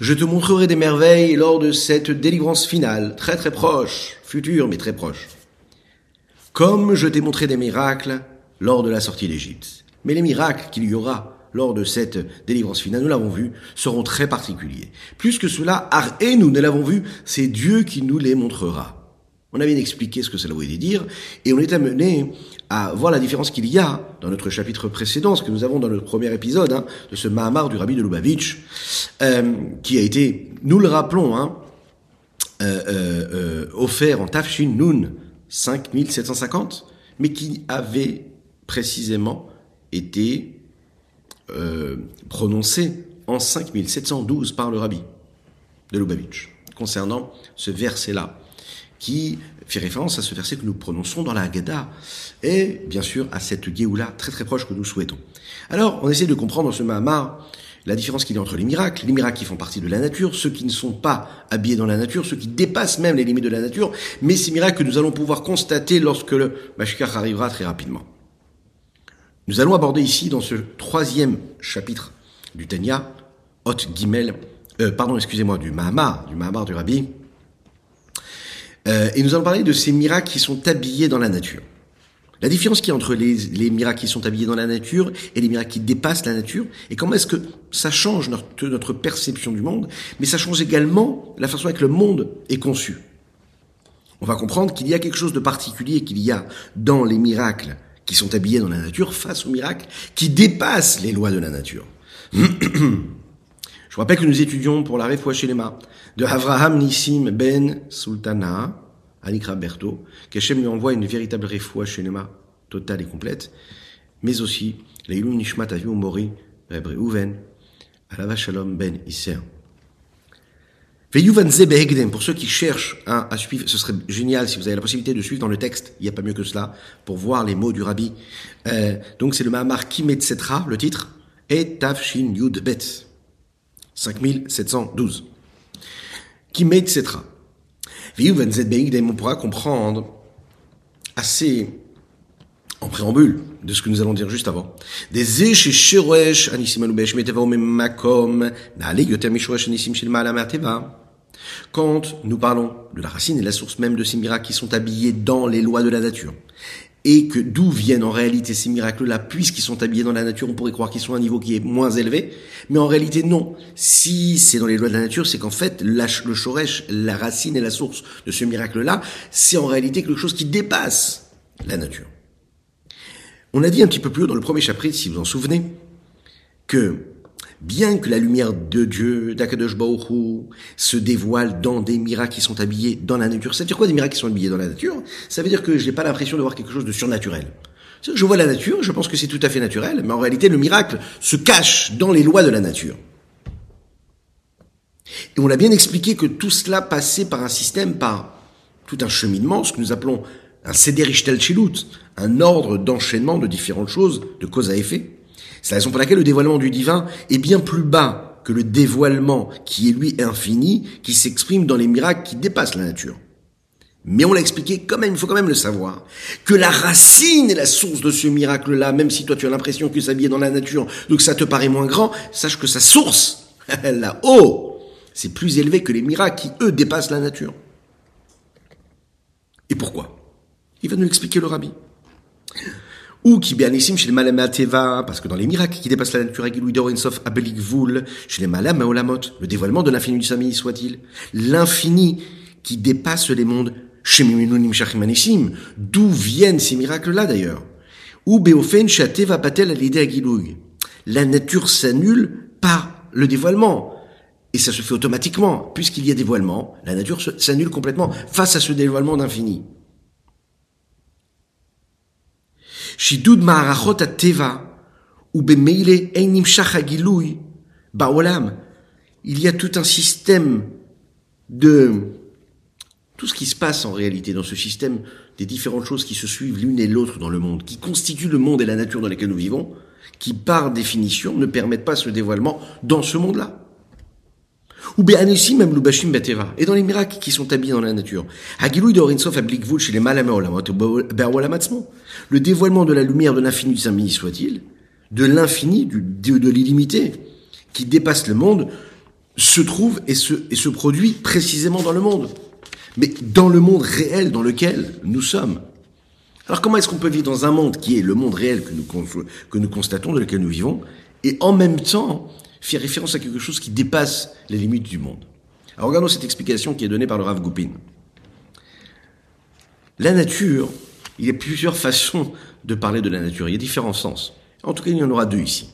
Je te montrerai des merveilles lors de cette délivrance finale, très très proche, future mais très proche. Comme je t'ai montré des miracles lors de la sortie d'Égypte. Mais les miracles qu'il y aura lors de cette délivrance finale, nous l'avons vu, seront très particuliers. Plus que cela, Ar et nous ne l'avons vu, c'est Dieu qui nous les montrera. On a bien expliqué ce que cela voulait dire, et on est amené à voir la différence qu'il y a dans notre chapitre précédent, ce que nous avons dans notre premier épisode hein, de ce Mahamar du Rabbi de Lubavitch, euh, qui a été, nous le rappelons, hein, euh, euh, offert en Tafshin Nun 5750, mais qui avait précisément été prononcé en 5712 par le Rabbi de Lubavitch, concernant ce verset-là qui fait référence à ce verset que nous prononçons dans la Haggadah, et bien sûr à cette Géoula très très proche que nous souhaitons. Alors, on essaie de comprendre dans ce Mahamar la différence qu'il y a entre les miracles, les miracles qui font partie de la nature, ceux qui ne sont pas habillés dans la nature, ceux qui dépassent même les limites de la nature, mais ces miracles que nous allons pouvoir constater lorsque le Mashkar arrivera très rapidement. Nous allons aborder ici, dans ce troisième chapitre du Tanya, Hot Gimel, euh, pardon, excusez-moi, du Mahamar, du Mahamar du Rabbi, euh, et nous allons parler de ces miracles qui sont habillés dans la nature. La différence qu'il y a entre les, les, miracles qui sont habillés dans la nature et les miracles qui dépassent la nature, et comment est-ce que ça change notre, notre perception du monde, mais ça change également la façon avec le monde est conçu. On va comprendre qu'il y a quelque chose de particulier qu'il y a dans les miracles qui sont habillés dans la nature face aux miracles qui dépassent les lois de la nature. Je vous rappelle que nous étudions pour la Refoua Shelema de Avraham Nissim Ben Sultana, Anikra Berto, qu'Hachem lui envoie une véritable Refoua Shelema totale et complète, mais aussi Leilou Nishmat Aviu Mori, Rebre Uven, Alava Shalom Ben Isser. Pour ceux qui cherchent à, à, suivre, ce serait génial si vous avez la possibilité de suivre dans le texte, il n'y a pas mieux que cela, pour voir les mots du rabbi. Euh, donc c'est le Mahamar Kimetsetra, le titre, et Tafshin Yud Bet. 5712. Qui met, etc. On pourra comprendre assez en préambule de ce que nous allons dire juste avant. Des quand nous parlons de la racine et la source même de ces miracles qui sont habillés dans les lois de la nature, et que d'où viennent en réalité ces miracles-là, puisqu'ils sont habillés dans la nature, on pourrait croire qu'ils sont à un niveau qui est moins élevé, mais en réalité non. Si c'est dans les lois de la nature, c'est qu'en fait, le shoresh, la racine et la source de ce miracle-là, c'est en réalité quelque chose qui dépasse la nature. On a dit un petit peu plus haut dans le premier chapitre, si vous en souvenez, que bien que la lumière de Dieu, d'Akadosh se dévoile dans des miracles qui sont habillés dans la nature. Ça veut dire quoi des miracles qui sont habillés dans la nature? Ça veut dire que je n'ai pas l'impression de voir quelque chose de surnaturel. Je vois la nature, je pense que c'est tout à fait naturel, mais en réalité le miracle se cache dans les lois de la nature. Et on l'a bien expliqué que tout cela passait par un système, par tout un cheminement, ce que nous appelons un sederishtel chilut, un ordre d'enchaînement de différentes choses, de cause à effet. C'est la raison pour laquelle le dévoilement du divin est bien plus bas que le dévoilement qui est lui infini, qui s'exprime dans les miracles qui dépassent la nature. Mais on l'a expliqué quand même, il faut quand même le savoir, que la racine et la source de ce miracle-là, même si toi tu as l'impression que ça est dans la nature, donc ça te paraît moins grand, sache que sa source, là-haut, c'est plus élevé que les miracles qui, eux, dépassent la nature. Et pourquoi? Il va nous l'expliquer le rabbi. Ou qui béanissim chez les malamateva, parce que dans les miracles qui dépassent la nature, Insof Abelikvul, chez les malamaolamot, le dévoilement de l'infini du Sami soit-il, l'infini qui dépasse les mondes, chez Shachimanissim, d'où viennent ces miracles-là d'ailleurs? Ou Beofen Shateva Patel à l'idée La nature s'annule par le dévoilement. Et ça se fait automatiquement, puisqu'il y a dévoilement, la nature s'annule complètement face à ce dévoilement d'infini. שידוד מערכות הטבע ובמילא אין נמשך הגילוי בעולם. Il y a tout un système de tout ce qui se passe en réalité dans ce système des différentes choses qui se suivent l'une et l'autre dans le monde, qui constituent le monde et la nature dans lesquels nous vivons, qui par définition ne permettent pas ce dévoilement dans ce monde-là. Ou même lubashim bateva. Et dans les miracles qui sont habillés dans la nature. Le dévoilement de la lumière de l'infini du Saint soit-il, de l'infini, de, l'illimité, qui dépasse le monde, se trouve et se, et se produit précisément dans le monde. Mais dans le monde réel dans lequel nous sommes. Alors comment est-ce qu'on peut vivre dans un monde qui est le monde réel que nous, que nous constatons, dans lequel nous vivons, et en même temps faire référence à quelque chose qui dépasse les limites du monde Alors regardons cette explication qui est donnée par le Rav Goupin. La nature, il y a plusieurs façons de parler de la nature, il y a différents sens. En tout cas, il y en aura deux ici.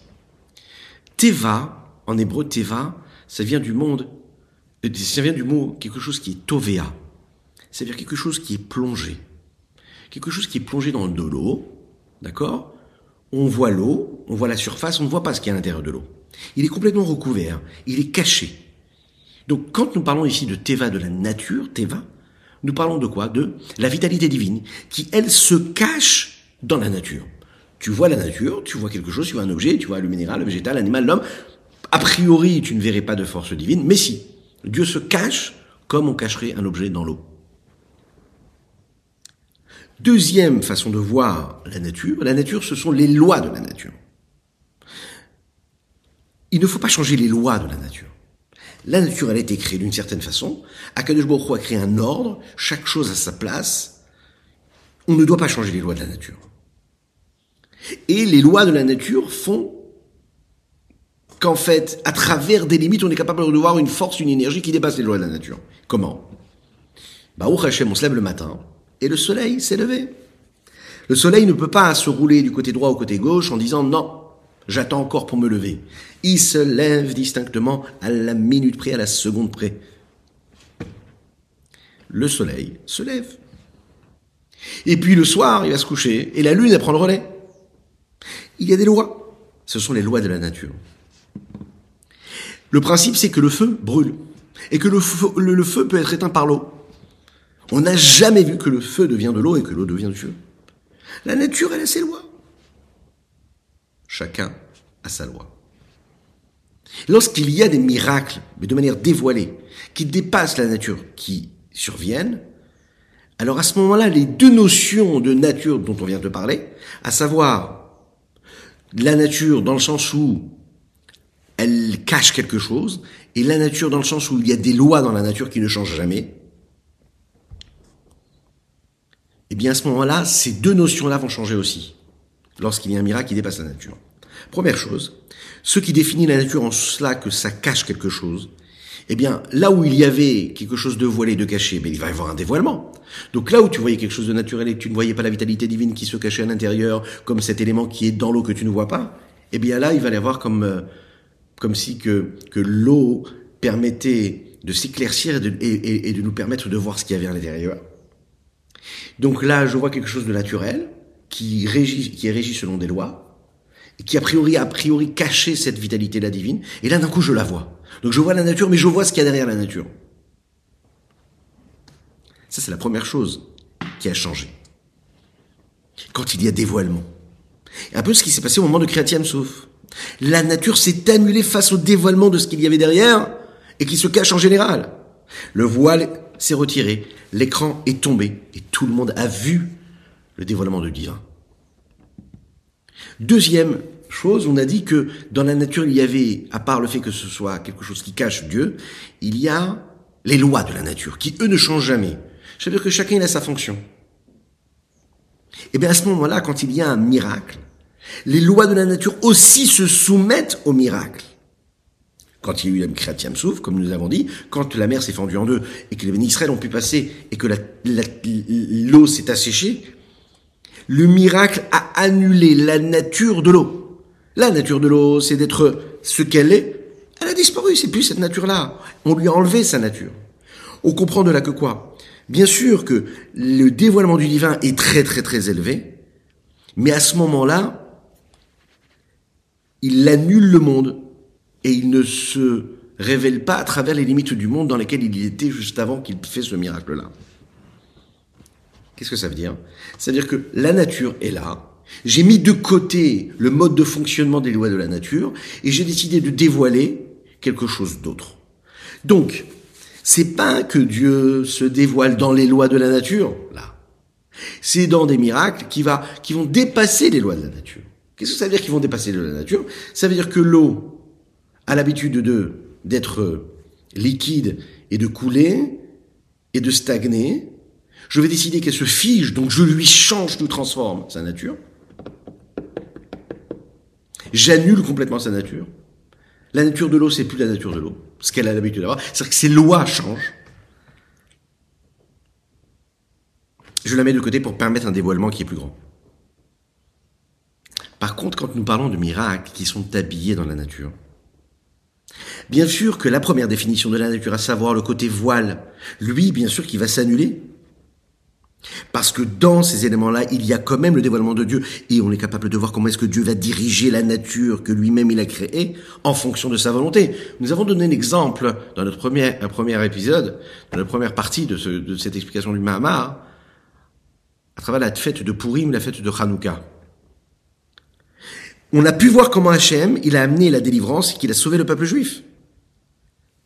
Teva, en hébreu, Teva, ça vient du monde, euh, ça vient du mot quelque chose qui est tovea. C'est-à-dire quelque chose qui est plongé. Quelque chose qui est plongé dans de l'eau, d'accord? On voit l'eau, on voit la surface, on ne voit pas ce qu'il y a à l'intérieur de l'eau. Il est complètement recouvert, il est caché. Donc quand nous parlons ici de Teva, de la nature, Teva, nous parlons de quoi? De la vitalité divine, qui elle se cache dans la nature. Tu vois la nature, tu vois quelque chose, tu vois un objet, tu vois le minéral, le végétal, l'animal, l'homme. A priori, tu ne verrais pas de force divine, mais si. Dieu se cache comme on cacherait un objet dans l'eau. Deuxième façon de voir la nature, la nature, ce sont les lois de la nature. Il ne faut pas changer les lois de la nature. La nature, elle a été créée d'une certaine façon. Akadosh Baruch a créé un ordre, chaque chose à sa place. On ne doit pas changer les lois de la nature. Et les lois de la nature font qu'en fait, à travers des limites, on est capable de voir une force, une énergie qui dépasse les lois de la nature. Comment? Bah, au Hachem, on se lève le matin, et le soleil s'est levé. Le soleil ne peut pas se rouler du côté droit au côté gauche en disant non, j'attends encore pour me lever. Il se lève distinctement à la minute près, à la seconde près. Le soleil se lève. Et puis le soir, il va se coucher et la lune, elle prend le relais. Il y a des lois. Ce sont les lois de la nature. Le principe, c'est que le feu brûle et que le feu, peut être éteint par l'eau. On n'a jamais vu que le feu devient de l'eau et que l'eau devient du feu. La nature, elle a ses lois. Chacun a sa loi. Lorsqu'il y a des miracles, mais de manière dévoilée, qui dépassent la nature, qui surviennent, alors à ce moment-là, les deux notions de nature dont on vient de parler, à savoir la nature dans le sens où elle cache quelque chose, et la nature dans le sens où il y a des lois dans la nature qui ne changent jamais, eh bien à ce moment-là, ces deux notions-là vont changer aussi, lorsqu'il y a un miracle qui dépasse la nature. Première chose, ce qui définit la nature en cela que ça cache quelque chose, eh bien, là où il y avait quelque chose de voilé, de caché, ben, il va y avoir un dévoilement. Donc là où tu voyais quelque chose de naturel et que tu ne voyais pas la vitalité divine qui se cachait à l'intérieur, comme cet élément qui est dans l'eau que tu ne vois pas, eh bien là, il va y avoir comme, euh, comme si que, que l'eau permettait de s'éclaircir et, et de nous permettre de voir ce qu'il y avait à l'intérieur. Donc là, je vois quelque chose de naturel qui, régit, qui est régi selon des lois, et qui a priori, a priori cachait cette vitalité-là divine, et là d'un coup je la vois. Donc je vois la nature, mais je vois ce qu'il y a derrière la nature. Ça c'est la première chose qui a changé. Quand il y a dévoilement. un peu ce qui s'est passé au moment de Kriyat Souf. La nature s'est annulée face au dévoilement de ce qu'il y avait derrière, et qui se cache en général. Le voile s'est retiré, l'écran est tombé et tout le monde a vu le dévoilement de divin. Deuxième chose, on a dit que dans la nature, il y avait, à part le fait que ce soit quelque chose qui cache Dieu, il y a les lois de la nature, qui eux ne changent jamais. C'est-à-dire que chacun a sa fonction. Et eh bien à ce moment-là, quand il y a un miracle, les lois de la nature aussi se soumettent au miracle quand il y a eu la Kriyat Souf, comme nous avons dit, quand la mer s'est fendue en deux et que les Israël ont pu passer et que l'eau s'est asséchée, le miracle a annulé la nature de l'eau. La nature de l'eau, c'est d'être ce qu'elle est. Elle a disparu, c'est plus cette nature-là. On lui a enlevé sa nature. On comprend de là que quoi? Bien sûr que le dévoilement du divin est très très très élevé, mais à ce moment-là, il annule le monde et il ne se révèle pas à travers les limites du monde dans lesquelles il était juste avant qu'il fait ce miracle-là. Qu'est-ce que ça veut dire? C'est-à-dire que la nature est là, j'ai mis de côté le mode de fonctionnement des lois de la nature et j'ai décidé de dévoiler quelque chose d'autre. Donc, c'est pas que Dieu se dévoile dans les lois de la nature, là. C'est dans des miracles qui, va, qui vont dépasser les lois de la nature. Qu'est-ce que ça veut dire qu'ils vont dépasser de la nature? Ça veut dire que l'eau a l'habitude de d'être liquide et de couler et de stagner. Je vais décider qu'elle se fige, donc je lui change, je transforme sa nature. J'annule complètement sa nature. La nature de l'eau, c'est plus la nature de l'eau, ce qu'elle a l'habitude d'avoir. C'est-à-dire que ses lois changent. Je la mets de côté pour permettre un dévoilement qui est plus grand. Par contre, quand nous parlons de miracles qui sont habillés dans la nature, bien sûr que la première définition de la nature, à savoir le côté voile, lui, bien sûr, qui va s'annuler. Parce que dans ces éléments-là, il y a quand même le dévoilement de Dieu, et on est capable de voir comment est-ce que Dieu va diriger la nature que lui-même il a créée en fonction de sa volonté. Nous avons donné l'exemple dans notre premier, un premier épisode, dans la première partie de, ce, de cette explication du Mahamar, à travers la fête de Purim, la fête de Hanouka on a pu voir comment Hachem, il a amené la délivrance et qu'il a sauvé le peuple juif.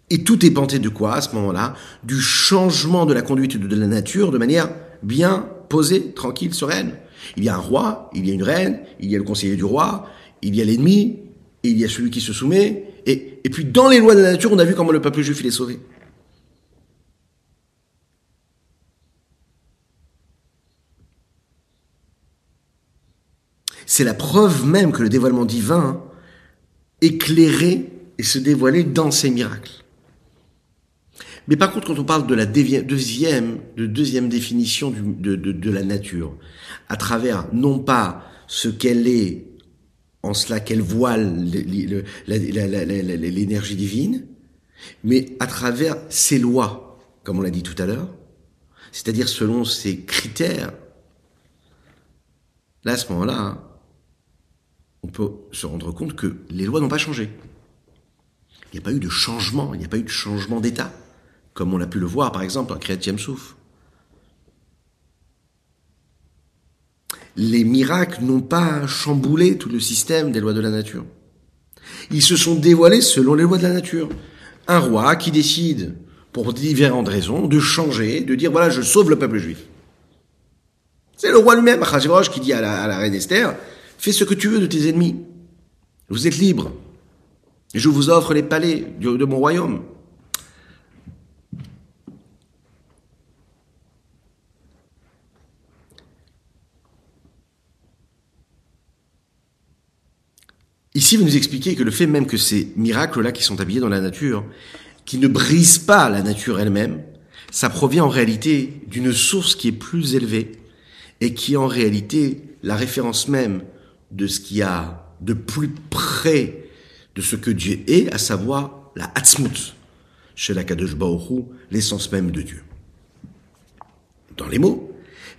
Et tout est panté de quoi à ce moment-là? Du changement de la conduite de la nature de manière bien posée, tranquille, sereine. Il y a un roi, il y a une reine, il y a le conseiller du roi, il y a l'ennemi, il y a celui qui se soumet. Et, et puis dans les lois de la nature, on a vu comment le peuple juif il est sauvé. C'est la preuve même que le dévoilement divin éclairait et se dévoilait dans ces miracles. Mais par contre, quand on parle de la deuxième, de deuxième définition de, de, la nature, à travers non pas ce qu'elle est en cela qu'elle voile l'énergie divine, mais à travers ses lois, comme on l'a dit tout à l'heure, c'est-à-dire selon ses critères. Là, à ce moment-là, hein, on peut se rendre compte que les lois n'ont pas changé. Il n'y a pas eu de changement, il n'y a pas eu de changement d'état, comme on a pu le voir par exemple en Kriyat Souf. Les miracles n'ont pas chamboulé tout le système des lois de la nature. Ils se sont dévoilés selon les lois de la nature. Un roi qui décide, pour différentes raisons, de changer, de dire voilà, je sauve le peuple juif. C'est le roi lui-même, qui dit à la, à la reine Esther, Fais ce que tu veux de tes ennemis. Vous êtes libres. Et je vous offre les palais de mon royaume. Ici, vous nous expliquez que le fait même que ces miracles-là qui sont habillés dans la nature, qui ne brisent pas la nature elle-même, ça provient en réalité d'une source qui est plus élevée et qui est en réalité la référence même de ce qu'il y a de plus près de ce que Dieu est, à savoir la Hatzmut, chez la Kadosh l'essence même de Dieu. Dans les mots,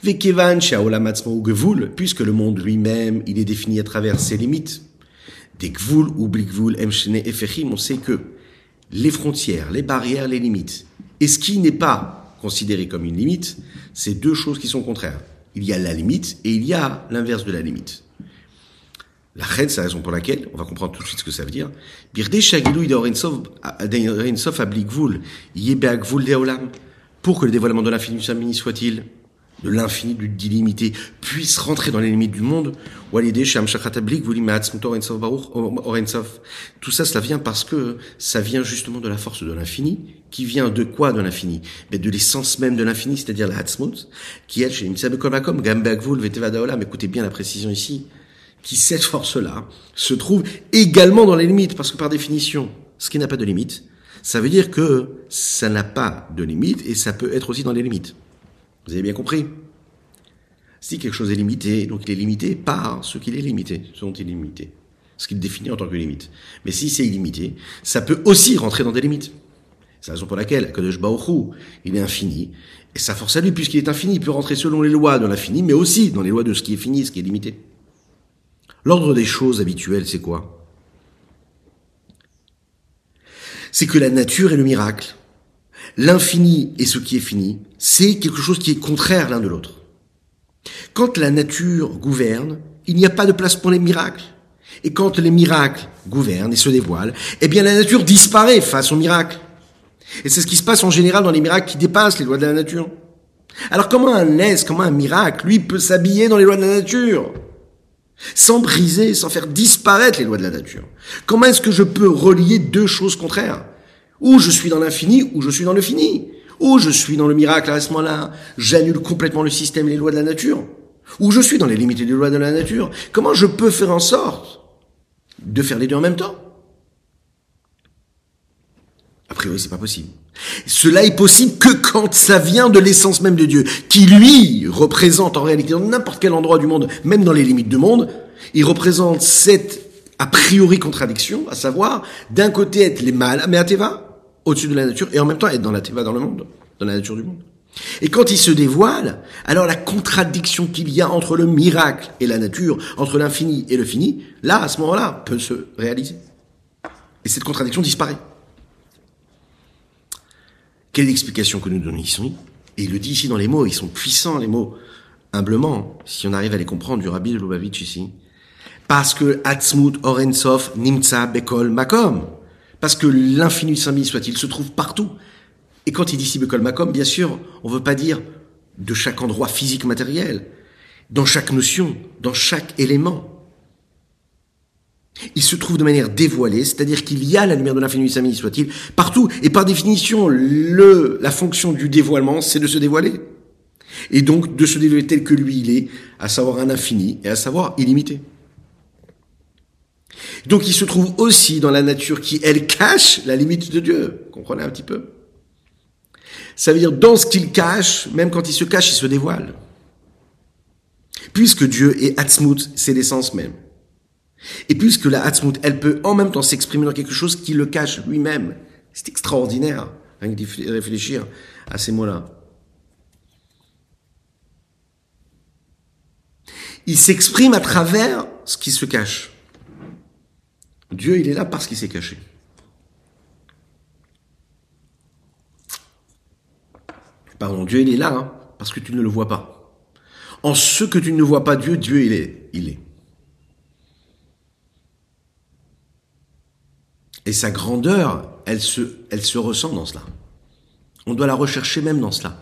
Vekevan Gevul, puisque le monde lui-même, il est défini à travers ses limites. Ou on sait que les frontières, les barrières, les limites, et ce qui n'est pas considéré comme une limite, c'est deux choses qui sont contraires. Il y a la limite et il y a l'inverse de la limite. La reine, c'est la raison pour laquelle, on va comprendre tout de suite ce que ça veut dire. Pour que le dévoilement de l'infini soit-il? De l'infini, du d'illimité, puisse rentrer dans les limites du monde. Tout ça, cela vient parce que ça vient justement de la force de l'infini, qui vient de quoi de l'infini? Mais De l'essence même de l'infini, c'est-à-dire la Hatzmut, qui est chez écoutez bien la précision ici, qui cette force-là se trouve également dans les limites, parce que par définition, ce qui n'a pas de limite, ça veut dire que ça n'a pas de limite et ça peut être aussi dans les limites. Vous avez bien compris Si quelque chose est limité, donc il est limité par ce qu'il est limité, ce dont il est limité, ce qu'il définit en tant que limite. Mais si c'est illimité, ça peut aussi rentrer dans des limites. C'est la raison pour laquelle Kadosh Baruch il est infini, et sa force à lui, puisqu'il est infini, il peut rentrer selon les lois de l'infini, mais aussi dans les lois de ce qui est fini, ce qui est limité. L'ordre des choses habituelles, c'est quoi? C'est que la nature est le miracle. L'infini et ce qui est fini, c'est quelque chose qui est contraire l'un de l'autre. Quand la nature gouverne, il n'y a pas de place pour les miracles. Et quand les miracles gouvernent et se dévoilent, eh bien la nature disparaît face aux miracles. Et c'est ce qui se passe en général dans les miracles qui dépassent les lois de la nature. Alors comment un aise, comment un miracle, lui, peut s'habiller dans les lois de la nature? Sans briser, sans faire disparaître les lois de la nature. Comment est-ce que je peux relier deux choses contraires? Ou je suis dans l'infini, ou je suis dans le fini. Ou je suis dans le miracle à ce moment-là, j'annule complètement le système et les lois de la nature. Ou je suis dans les limites des lois de la nature. Comment je peux faire en sorte de faire les deux en même temps? A priori, c'est pas possible. Cela est possible que quand ça vient de l'essence même de Dieu, qui lui représente en réalité dans n'importe quel endroit du monde, même dans les limites du monde, il représente cette a priori contradiction, à savoir d'un côté être les mâles, mais à au-dessus de la nature, et en même temps être dans la Teva dans le monde, dans la nature du monde. Et quand il se dévoile, alors la contradiction qu'il y a entre le miracle et la nature, entre l'infini et le fini, là, à ce moment-là, peut se réaliser. Et cette contradiction disparaît. Quelle explication que nous donnons ici Et il le dit ici dans les mots, ils sont puissants les mots, humblement, si on arrive à les comprendre du Rabbi de Lubavitch ici. Parce que Atzmut Orensov Nimtsa Bekol Makom. Parce que l'infini saint soit-il se trouve partout. Et quand il dit ici Bekol Makom, bien sûr, on ne veut pas dire de chaque endroit physique matériel, dans chaque notion, dans chaque élément. Il se trouve de manière dévoilée, c'est-à-dire qu'il y a la lumière de l'infini saint soit-il, partout. Et par définition, la fonction du dévoilement, c'est de se dévoiler. Et donc de se dévoiler tel que lui il est, à savoir un infini et à savoir illimité. Donc il se trouve aussi dans la nature qui, elle, cache la limite de Dieu. Comprenez un petit peu? Ça veut dire, dans ce qu'il cache, même quand il se cache, il se dévoile. Puisque Dieu est Atzmut, c'est l'essence même. Et puisque la Hatzmut, elle peut en même temps s'exprimer dans quelque chose qui le cache lui-même. C'est extraordinaire, rien que réfléchir à ces mots-là. Il s'exprime à travers ce qui se cache. Dieu, il est là parce qu'il s'est caché. Pardon, Dieu, il est là hein, parce que tu ne le vois pas. En ce que tu ne vois pas Dieu, Dieu, il est. Il est. Et sa grandeur, elle se, elle se ressent dans cela. On doit la rechercher même dans cela.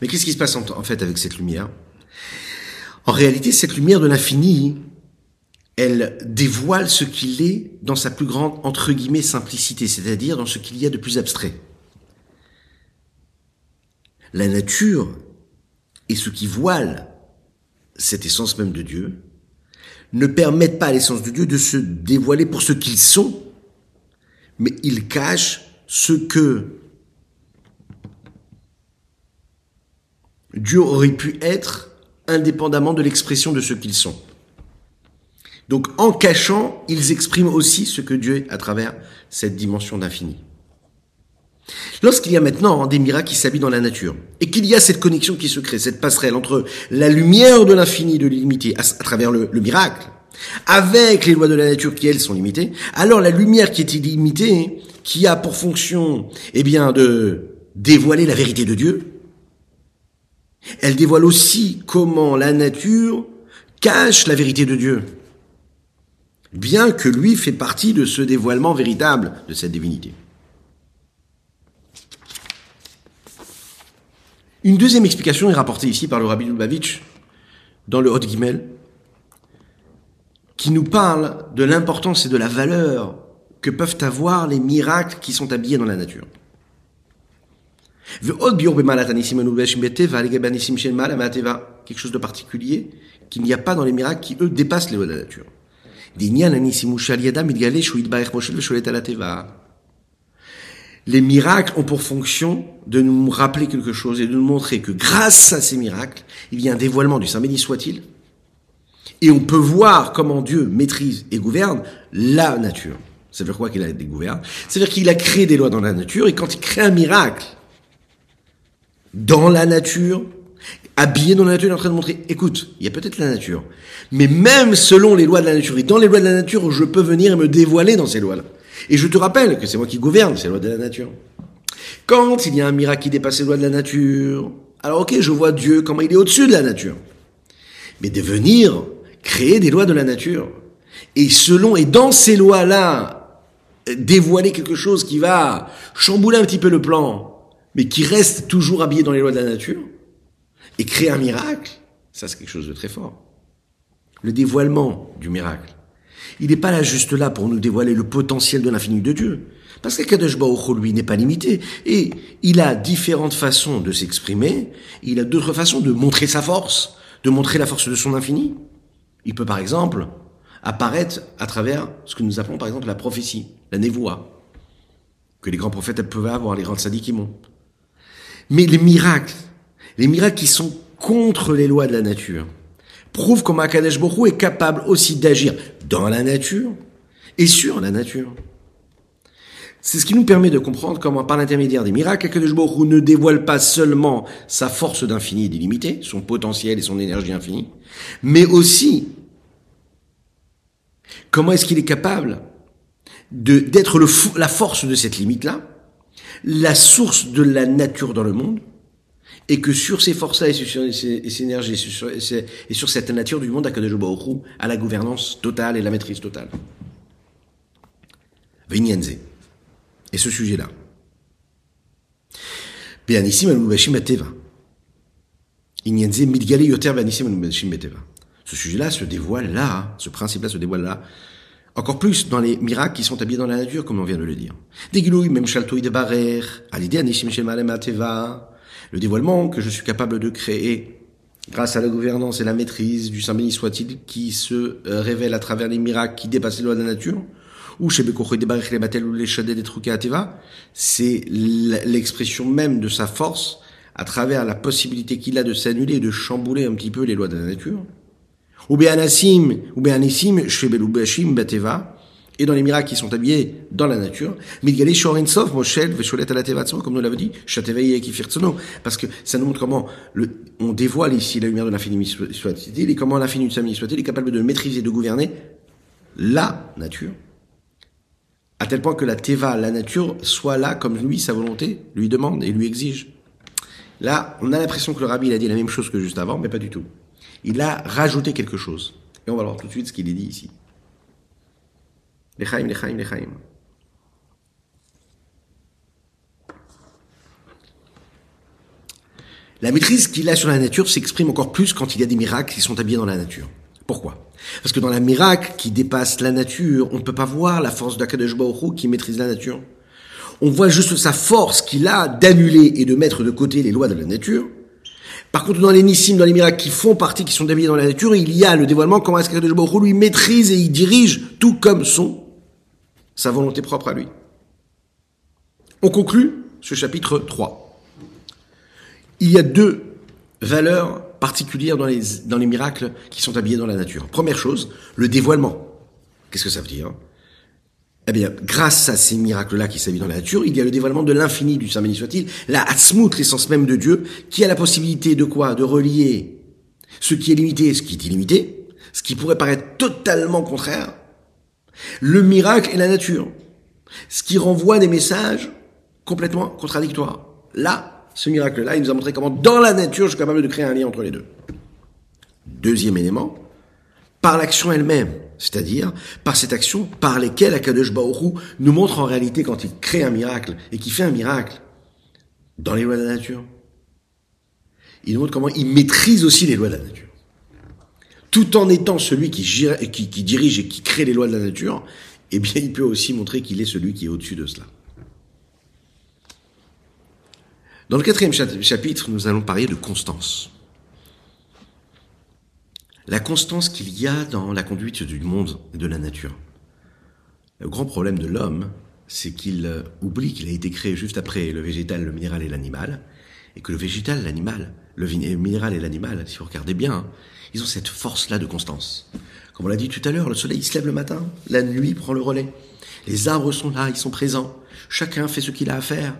Mais qu'est-ce qui se passe en, fait avec cette lumière? En réalité, cette lumière de l'infini, elle dévoile ce qu'il est dans sa plus grande, entre guillemets, simplicité, c'est-à-dire dans ce qu'il y a de plus abstrait. La nature et ce qui voile cette essence même de Dieu ne permettent pas à l'essence de Dieu de se dévoiler pour ce qu'ils sont, mais ils cachent ce que Dieu aurait pu être indépendamment de l'expression de ce qu'ils sont. Donc en cachant, ils expriment aussi ce que Dieu est à travers cette dimension d'infini. Lorsqu'il y a maintenant des miracles qui s'habillent dans la nature, et qu'il y a cette connexion qui se crée, cette passerelle entre la lumière de l'infini, de l'illimité, à, travers le, miracle, avec les lois de la nature qui, elles, sont limitées, alors la lumière qui est illimitée, qui a pour fonction, eh bien, de dévoiler la vérité de Dieu, elle dévoile aussi comment la nature cache la vérité de Dieu. Bien que lui fait partie de ce dévoilement véritable de cette divinité. Une deuxième explication est rapportée ici par le rabbi Lubavitch dans le Hot Gimel, qui nous parle de l'importance et de la valeur que peuvent avoir les miracles qui sont habillés dans la nature. Quelque chose de particulier qu'il n'y a pas dans les miracles qui, eux, dépassent les lois de la nature les miracles ont pour fonction de nous rappeler quelque chose et de nous montrer que grâce à ces miracles, il y a un dévoilement du Saint béni soit-il. Et on peut voir comment Dieu maîtrise et gouverne la nature. Ça veut dire quoi qu'il a dégouverne C'est-à-dire qu'il a créé des lois dans la nature et quand il crée un miracle dans la nature, habillé dans la nature, il est en train de montrer, écoute, il y a peut-être la nature, mais même selon les lois de la nature et dans les lois de la nature, je peux venir et me dévoiler dans ces lois-là. Et je te rappelle que c'est moi qui gouverne ces lois de la nature. Quand il y a un miracle qui dépasse les lois de la nature, alors ok, je vois Dieu, comment il est au-dessus de la nature. Mais de venir créer des lois de la nature, et selon et dans ces lois-là, dévoiler quelque chose qui va chambouler un petit peu le plan, mais qui reste toujours habillé dans les lois de la nature, et créer un miracle, ça c'est quelque chose de très fort. Le dévoilement du miracle. Il n'est pas là juste là pour nous dévoiler le potentiel de l'infini de Dieu. Parce qu'Akadosh Baruch lui, n'est pas limité. Et il a différentes façons de s'exprimer. Il a d'autres façons de montrer sa force, de montrer la force de son infini. Il peut, par exemple, apparaître à travers ce que nous appelons, par exemple, la prophétie, la névoie, que les grands prophètes peuvent avoir, les grands sadiques Mais les miracles, les miracles qui sont contre les lois de la nature, prouvent qu'Akadosh Akadesh Baruch est capable aussi d'agir dans la nature et sur la nature. C'est ce qui nous permet de comprendre comment, par l'intermédiaire des miracles, Akadosh Baruch ne dévoile pas seulement sa force d'infini et d'illimité, son potentiel et son énergie infinie, mais aussi comment est-ce qu'il est capable d'être la force de cette limite-là, la source de la nature dans le monde, et que sur ces forces-là et sur ces, énergies et sur, cette nature du monde, Akadosh Baruch a la gouvernance totale et la maîtrise totale. Vinyenze. Et ce sujet-là. Ce sujet-là se dévoile là, ce principe-là se dévoile là, encore plus dans les miracles qui sont habillés dans la nature, comme on vient de le dire. Le dévoilement que je suis capable de créer grâce à la gouvernance et la maîtrise du Saint béni soit-il qui se euh, révèle à travers les miracles qui dépassent les lois de la nature, ou chez c'est l'expression même de sa force à travers la possibilité qu'il a de s'annuler et de chambouler un petit peu les lois de la nature. Ou Be'anasim, ou Be'anissim, Shebelubashim Bateva, et dans les miracles qui sont habillés dans la nature, Midgali Shorinsof, Moshel, Vesholet Alatevatso, comme nous l'avons dit, Shatevei Kifirtsono, parce que ça nous montre comment on dévoile ici la lumière de l'infini soit-il, et comment l'infini de soit-il est capable de maîtriser, de gouverner la nature, à tel point que la teva, la nature, soit là comme lui, sa volonté, lui demande et lui exige. Là, on a l'impression que le rabbi il a dit la même chose que juste avant, mais pas du tout. Il a rajouté quelque chose. Et on va voir tout de suite ce qu'il est dit ici. Lechaim, lechaim, lechaim. La maîtrise qu'il a sur la nature s'exprime encore plus quand il y a des miracles qui sont habillés dans la nature. Pourquoi? Parce que dans la miracle qui dépasse la nature, on ne peut pas voir la force d'Akadosh Baruch qui maîtrise la nature. On voit juste sa force qu'il a d'annuler et de mettre de côté les lois de la nature. Par contre, dans les nissim, dans les miracles qui font partie, qui sont déviés dans la nature, il y a le dévoilement comment est-ce qu'Akadosh Baruch lui maîtrise et il dirige tout comme son, sa volonté propre à lui. On conclut ce chapitre 3. Il y a deux valeurs particulière dans les, dans les miracles qui sont habillés dans la nature. Première chose, le dévoilement. Qu'est-ce que ça veut dire? Eh bien, grâce à ces miracles-là qui s'habillent dans la nature, il y a le dévoilement de l'infini du Saint béni soit-il, la Hatzmut, l'essence même de Dieu, qui a la possibilité de quoi? De relier ce qui est limité et ce qui est illimité, ce qui pourrait paraître totalement contraire, le miracle et la nature, ce qui renvoie des messages complètement contradictoires. Là, ce miracle-là, il nous a montré comment, dans la nature, je suis capable de créer un lien entre les deux. Deuxième élément, par l'action elle-même, c'est-à-dire par cette action par lesquelles Akadosh Baoru nous montre en réalité quand il crée un miracle et qu'il fait un miracle dans les lois de la nature. Il nous montre comment il maîtrise aussi les lois de la nature. Tout en étant celui qui, qui, qui dirige et qui crée les lois de la nature, eh bien, il peut aussi montrer qu'il est celui qui est au-dessus de cela. Dans le quatrième chapitre, nous allons parler de constance. La constance qu'il y a dans la conduite du monde et de la nature. Le grand problème de l'homme, c'est qu'il euh, oublie qu'il a été créé juste après le végétal, le minéral et l'animal, et que le végétal, l'animal, le minéral et l'animal, si vous regardez bien, ils ont cette force-là de constance. Comme on l'a dit tout à l'heure, le soleil se lève le matin, la nuit prend le relais. Les arbres sont là, ils sont présents. Chacun fait ce qu'il a à faire.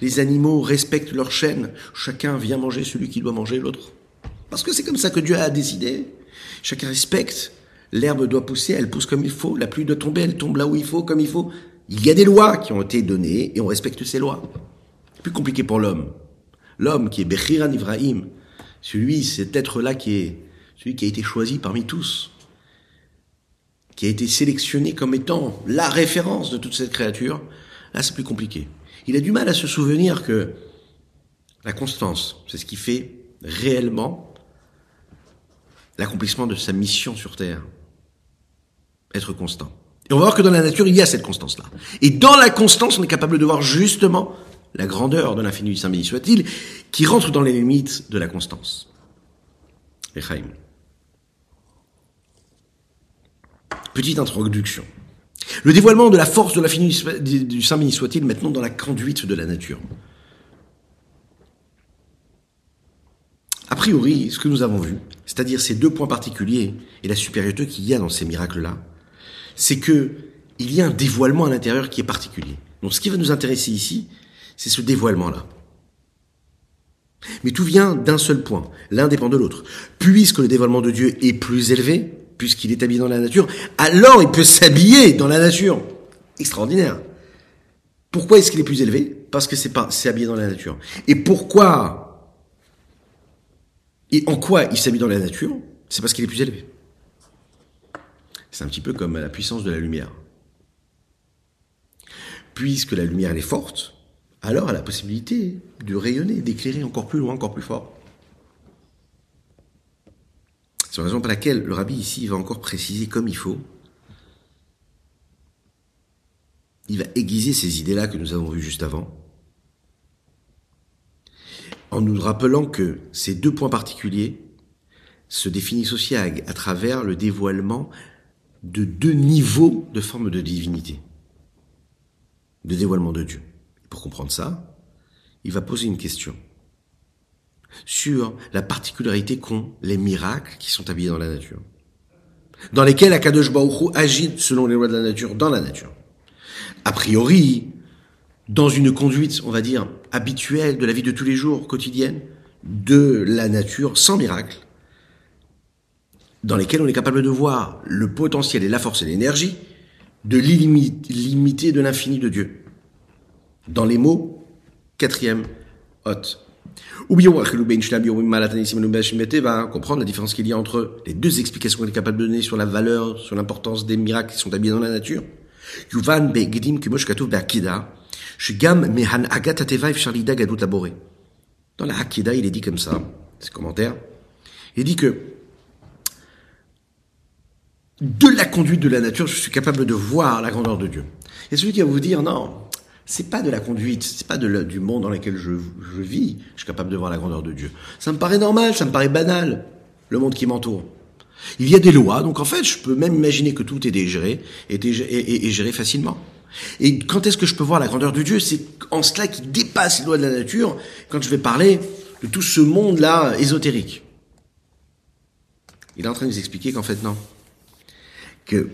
Les animaux respectent leur chaîne. Chacun vient manger celui qui doit manger l'autre. Parce que c'est comme ça que Dieu a décidé. Chacun respecte. L'herbe doit pousser, elle pousse comme il faut. La pluie doit tomber, elle tombe là où il faut, comme il faut. Il y a des lois qui ont été données et on respecte ces lois. Plus compliqué pour l'homme. L'homme qui est Bechiran Ibrahim, celui, cet être-là qui est celui qui a été choisi parmi tous, qui a été sélectionné comme étant la référence de toute cette créature, là c'est plus compliqué. Il a du mal à se souvenir que la constance, c'est ce qui fait réellement l'accomplissement de sa mission sur Terre. Être constant. Et on va voir que dans la nature, il y a cette constance-là. Et dans la constance, on est capable de voir justement la grandeur de l'infini du Saint béni soit-il, qui rentre dans les limites de la constance. Echaim. Petite introduction. Le dévoilement de la force de l'infini du Saint béni soit-il maintenant dans la conduite de la nature? Priori, ce que nous avons vu, c'est-à-dire ces deux points particuliers et la supériorité qu'il y a dans ces miracles-là, c'est que il y a un dévoilement à l'intérieur qui est particulier. Donc ce qui va nous intéresser ici, c'est ce dévoilement-là. Mais tout vient d'un seul point, l'un dépend de l'autre. Puisque le dévoilement de Dieu est plus élevé, puisqu'il est habillé dans la nature, alors il peut s'habiller dans la nature. Extraordinaire. Pourquoi est-ce qu'il est plus élevé? Parce que c'est pas, c'est habillé dans la nature. Et pourquoi Et en quoi il s'habille dans la nature C'est parce qu'il est plus élevé. C'est un petit peu comme la puissance de la lumière. Puisque la lumière est forte, alors elle a la possibilité de rayonner, d'éclairer encore plus loin, encore plus fort. C'est la raison pour laquelle le rabbi ici va encore préciser comme il faut. Il va aiguiser ces idées-là que nous avons vues juste avant, en nous rappelant que ces deux points particuliers se définissent aussi à, travers le dévoilement de deux niveaux de forme de divinité, de dévoilement de Dieu. Pour comprendre ça, il va poser une question sur la particularité qu'ont les miracles qui sont habillés dans la nature, dans lesquels Akadosh agit selon les lois de la nature dans la nature. A priori, dans une conduite, on va dire, habituelle de la vie de tous les jours, quotidienne, de la nature, sans miracle, dans lesquels on est capable de voir le potentiel et la force et l'énergie de l'illimité de l'infini de Dieu. Dans les mots, quatrième hôte. Oublions va comprendre la différence qu'il y a entre les deux explications qu'on est capable de donner sur la valeur, sur l'importance des miracles qui sont habillés dans la nature. Dans la Hakida, il est dit comme ça, c'est commentaire. Il dit que de la conduite de la nature, je suis capable de voir la grandeur de Dieu. Et celui qui va vous dire, non, c'est pas de la conduite, c'est pas de du monde dans lequel je, je, vis, je suis capable de voir la grandeur de Dieu. Ça me paraît normal, ça me paraît banal, le monde qui m'entoure. Il y a des lois, donc en fait, je peux même imaginer que tout est dégéré et, et, géré facilement. Et quand est-ce que je peux voir la grandeur de Dieu? C'est en cela qui dépasse les lois de la nature, quand je vais parler de tout ce monde-là ésotérique. Il est en train de nous expliquer qu'en fait, non que,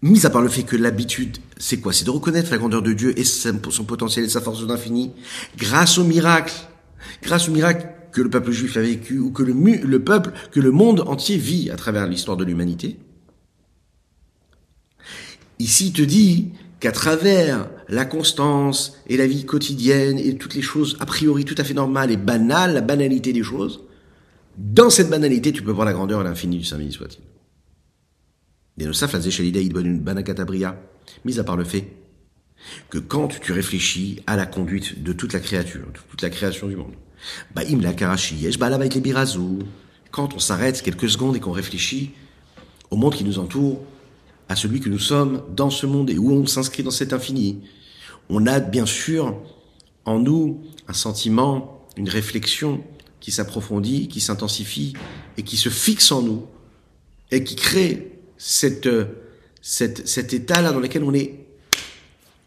mis à part le fait que l'habitude, c'est quoi? C'est de reconnaître la grandeur de Dieu et son potentiel et sa force d'infini, grâce au miracle, grâce au miracle que le peuple juif a vécu ou que le peuple, que le monde entier vit à travers l'histoire de l'humanité. Ici, il te dit qu'à travers la constance et la vie quotidienne et toutes les choses a priori tout à fait normales et banales, la banalité des choses, dans cette banalité, tu peux voir la grandeur et l'infini du Saint-Béni soit-il. Mis à part le fait que quand tu réfléchis à la conduite de toute la créature, de toute la création du monde, quand on s'arrête quelques secondes et qu'on réfléchit au monde qui nous entoure, à celui que nous sommes dans ce monde et où on s'inscrit dans cet infini, on a bien sûr en nous un sentiment, une réflexion qui s'approfondit, qui s'intensifie et qui se fixe en nous et qui crée cette, cette, cet état-là dans lequel on est,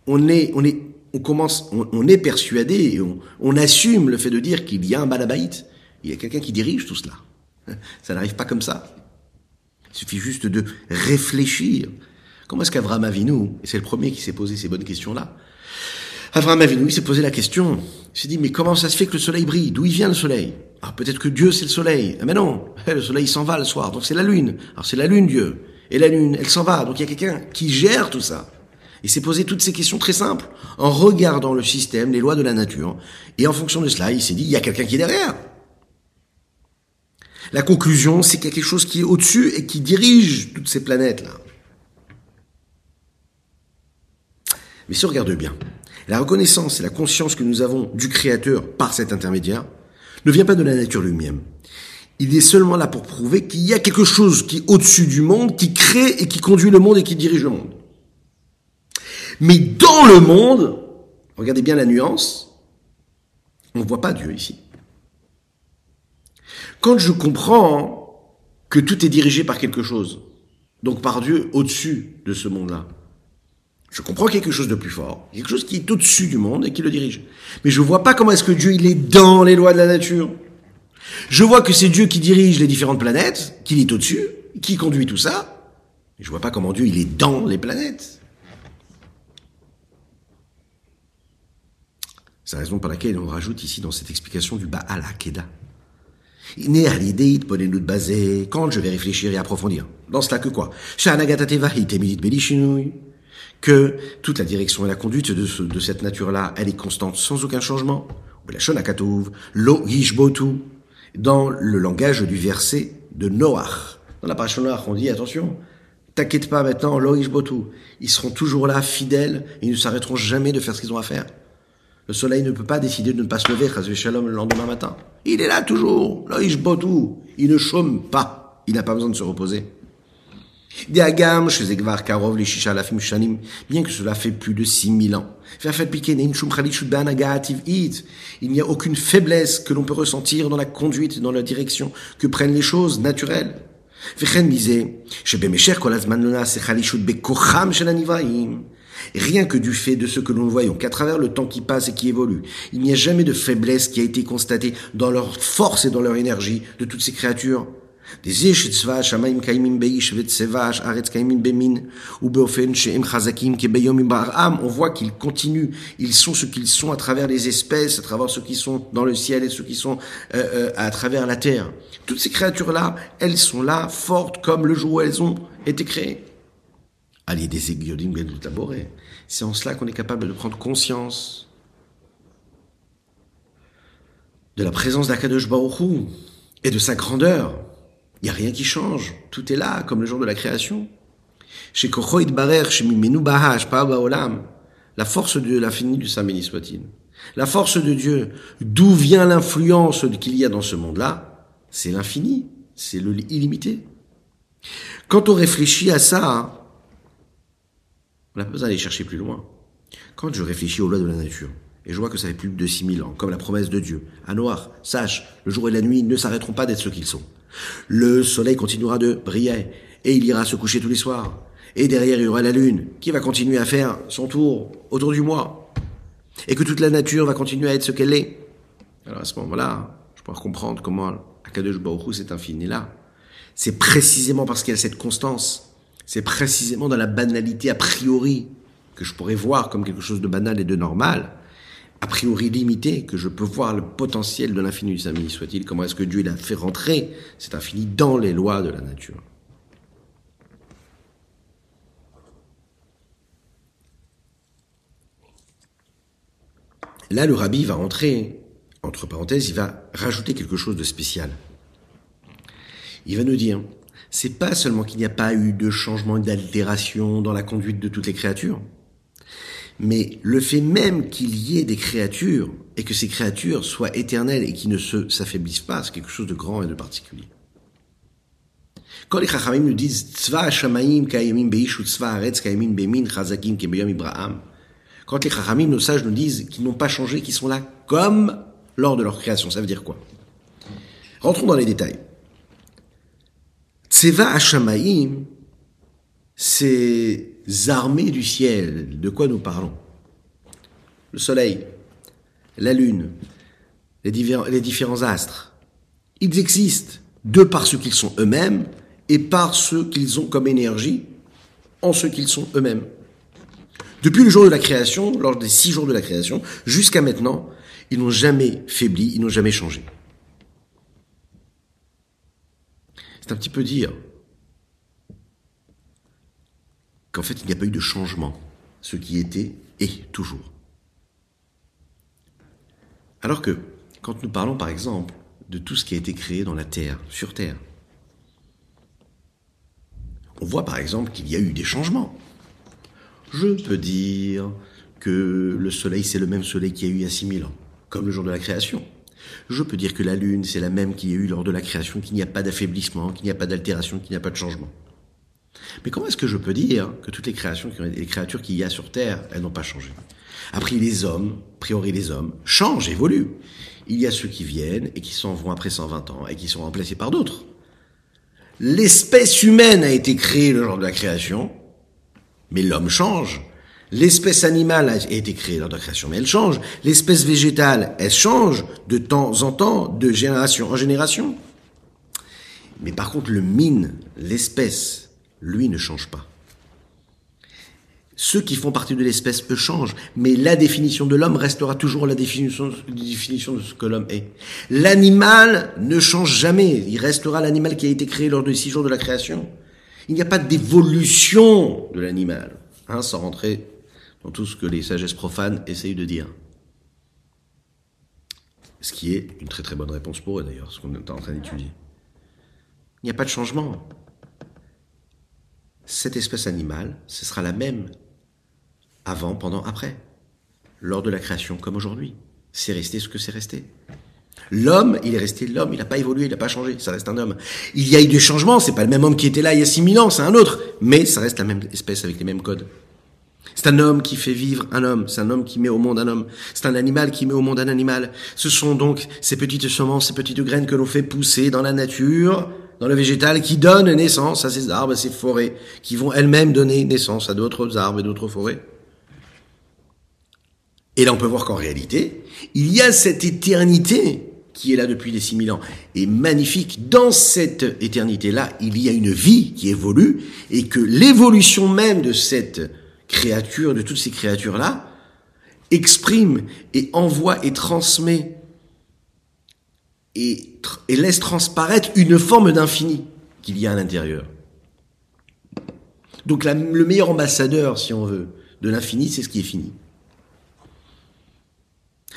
on est, on est, on commence, on, est persuadé, et on, on, assume le fait de dire qu'il y a un balabaït, il y a quelqu'un qui dirige tout cela. Ça n'arrive pas comme ça. Il suffit juste de réfléchir. Comment est-ce qu'Avram Avinu, et c'est le premier qui s'est posé ces bonnes questions-là, Avram Avinu, s'est posé la question. Il s'est dit, mais comment ça se fait que le soleil brille? D'où il vient le soleil? Ah, peut-être que Dieu c'est le soleil. Ah, mais non, le soleil s'en va le soir, donc c'est la lune. Alors c'est la lune Dieu. Et la lune, elle s'en va. Donc il y a quelqu'un qui gère tout ça. Il s'est posé toutes ces questions très simples en regardant le système, les lois de la nature. Et en fonction de cela, il s'est dit, il y a quelqu'un qui est derrière. La conclusion, c'est qu'il y a quelque chose qui est au-dessus et qui dirige toutes ces planètes-là. Mais si on regarde bien, la reconnaissance et la conscience que nous avons du Créateur par cet intermédiaire ne vient pas de la nature lui-même. Il est seulement là pour prouver qu'il y a quelque chose qui est au-dessus du monde, qui crée et qui conduit le monde et qui dirige le monde. Mais dans le monde, regardez bien la nuance, on ne voit pas Dieu ici. Quand je comprends que tout est dirigé par quelque chose, donc par Dieu au-dessus de ce monde-là, je comprends quelque chose de plus fort, quelque chose qui est au-dessus du monde et qui le dirige. Mais je vois pas comment est-ce que Dieu il est dans les lois de la nature. Je vois que c'est Dieu qui dirige les différentes planètes, qu'il est au-dessus, qui conduit tout ça. Mais je vois pas comment Dieu il est dans les planètes. C'est la raison pour laquelle on rajoute ici dans cette explication du Baal Hakeda. Basé quand je vais réfléchir et approfondir. Dans cela que quoi? Que toute la direction et la conduite de, de cette nature-là, elle est constante sans aucun changement. Dans le langage du verset de Noach. Dans la parasha Noach, on dit attention, t'inquiète pas maintenant. Ils seront toujours là, fidèles, ils ne s'arrêteront jamais de faire ce qu'ils ont à faire. Le soleil ne peut pas décider de ne pas se lever, Shalom, le lendemain matin. Il est là toujours. Il ne chôme pas. Il n'a pas besoin de se reposer. Bien que cela fait plus de 6000 ans. Il n'y a aucune faiblesse que l'on peut ressentir dans la conduite, dans la direction que prennent les choses naturelles. Rien que du fait de ce que nous voyons, qu'à travers le temps qui passe et qui évolue, il n'y a jamais de faiblesse qui a été constatée dans leur force et dans leur énergie de toutes ces créatures. On voit qu'ils continuent, ils sont ce qu'ils sont à travers les espèces, à travers ceux qui sont dans le ciel et ceux qui sont euh, euh, à travers la terre. Toutes ces créatures-là, elles sont là, fortes comme le jour où elles ont été créées. C'est en cela qu'on est capable de prendre conscience de la présence d'Akadosh Baruch et de sa grandeur. Il n'y a rien qui change. Tout est là, comme le jour de la création. Chez la force de l'infini du Saint béni soit-il. La force de Dieu, d'où vient l'influence qu'il y a dans ce monde-là, c'est l'infini, c'est le illimité. Quand on réfléchit à ça, on n'a pas besoin d'aller chercher plus loin. Quand je réfléchis aux lois de la nature, et je vois que ça fait plus de 6000 ans, comme la promesse de Dieu, à noir, sache, le jour et la nuit ne s'arrêteront pas d'être ce qu'ils sont. Le soleil continuera de briller et il ira se coucher tous les soirs. Et derrière, il y aura la lune qui va continuer à faire son tour autour du mois. Et que toute la nature va continuer à être ce qu'elle est. Alors à ce moment-là, je pourrais comprendre comment Akadosh Baruch cet infini-là, c'est précisément parce qu'il y a cette constance, c'est précisément dans la banalité a priori que je pourrais voir comme quelque chose de banal et de normal, a priori limité, que je peux voir le potentiel de l'infini du Saint soit-il, comment est-ce que Dieu l'a fait rentrer cet infini dans les lois de la nature? Là, le rabbi va rentrer, entre parenthèses, il va rajouter quelque chose de spécial. Il va nous dire, c'est pas seulement qu'il n'y a pas eu de changement d'altération dans la conduite de toutes les créatures, mais le fait même qu'il y ait des créatures et que ces créatures soient éternelles et qui ne se s'affaiblissent pas, c'est quelque chose de grand et de particulier. Quand les Chachamim nous disent Tzva Shamaim Kayamim Beishu Tzva Aretz Kayamim Bemin Chazakim Kebeyam Ibrahim, quand les Chachamim, nos sages, nous disent qu'ils n'ont pas changé, qu'ils sont là comme lors de leur création, ça veut dire quoi? Rentrons dans les détails. Tzeva Hashamaim, ces armées du ciel, de quoi nous parlons? Le soleil, la lune, les différents, astres, ils existent de par ce qu'ils sont eux-mêmes et par ce qu'ils ont comme énergie en ce qu'ils sont eux-mêmes. Depuis le jour de la création, lors des six jours de la création, jusqu'à maintenant, ils n'ont jamais faibli, ils n'ont jamais changé. C'est un petit peu dire qu'en fait, il n'y a pas eu de changement. Ce qui était est toujours. Alors que, quand nous parlons par exemple de tout ce qui a été créé dans la terre, sur terre. On voit par exemple qu'il y a eu des changements. Je peux dire que le soleil, c'est le même soleil qu'il y a eu il y a 6000 ans, comme le jour de la création. Je peux dire que la lune, c'est la même qu'il y a eu lors de la création, qu'il n'y a pas d'affaiblissement, qu'il n'y a pas d'altération, qu'il n'y a pas de changement. Mais comment est-ce que je peux dire que toutes les créations, les créatures qu'il y a sur Terre, elles n'ont pas changé? Après, les hommes, a priori les hommes, changent, évoluent. Il y a ceux qui viennent et qui s'en vont après 120 ans et qui sont remplacés par d'autres. L'espèce humaine a été créée le jour de la création, mais l'homme change. L'espèce animale a été créée lors de la création, mais elle change. L'espèce végétale, elle change de temps en temps, de génération en génération. Mais par contre, le mine, l'espèce, lui ne change pas. Ceux qui font partie de l'espèce, eux, changent, mais la définition de l'homme restera toujours la définition, de ce que l'homme est. L'animal ne change jamais, il restera l'animal qui a été créé lors des six jours de la création. Il n'y a pas d'évolution de l'animal, hein, sans rentrer dans tout ce que les sagesses profanes essayent de dire. Ce qui est une très très bonne réponse pour eux d'ailleurs, ce qu'on est en train d'étudier. Il n'y a pas de changement. Cette espèce animale, ce sera la même avant, pendant, après. Lors de la création comme aujourd'hui. C'est resté ce que c'est resté. L'homme, il est resté l'homme, il n'a pas évolué, il n'a pas changé, ça reste un homme. Il y a eu des changements, c'est pas le même homme qui était là il y a 6000 ans, c'est un autre, mais ça reste la même espèce avec les mêmes codes. C'est un homme qui fait vivre un homme, c'est un homme qui met au monde un homme, c'est un animal qui met au monde un animal. Ce sont donc ces petites semences, ces petites graines que l'on fait pousser dans la nature, dans le végétal, qui donnent naissance à ces arbres, à ces forêts, qui vont elles-mêmes donner naissance à d'autres arbres et d'autres forêts. Et là, on peut voir qu'en réalité, il y a cette éternité qui est là depuis les 6000 ans, et magnifique. Dans cette éternité-là, il y a une vie qui évolue, et que l'évolution même de cette créature, de toutes ces créatures-là, exprime et envoie et transmet et, laisse transparaître une forme d'infini qu'il y a à l'intérieur. Donc le meilleur ambassadeur, si on veut, de l'infini, c'est ce qui est fini.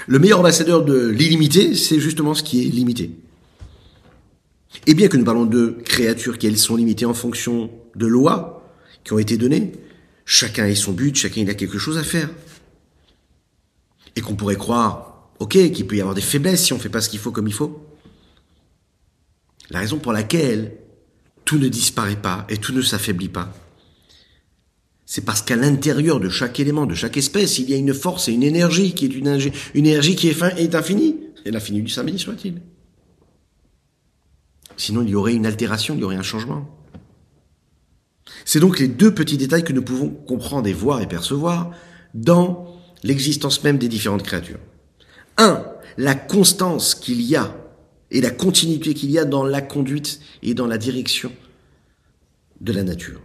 Le meilleur ambassadeur de l'illimité, c'est justement ce qui est limité. Et bien que nous parlons de créatures qui elles sont limitées en fonction de lois qui ont été données, chacun a son but, chacun il a quelque chose à faire. Et qu'on pourrait croire, ok, qu'il peut y avoir des faiblesses si on fait pas ce qu'il faut comme il faut. La raison pour laquelle tout ne disparaît pas et tout ne s'affaiblit pas, c'est parce qu'à l'intérieur de chaque élément, de chaque espèce, il y a une force et une énergie qui est une, énergie qui est, fin, est infinie. Et l'infini du Saint soit-il. Sinon, il y aurait une altération, il y aurait un changement. C'est donc les deux petits détails que nous pouvons comprendre et voir et percevoir dans l'existence même des différentes créatures. Un, la constance qu'il y a et la continuité qu'il y a dans la conduite et dans la direction de la nature.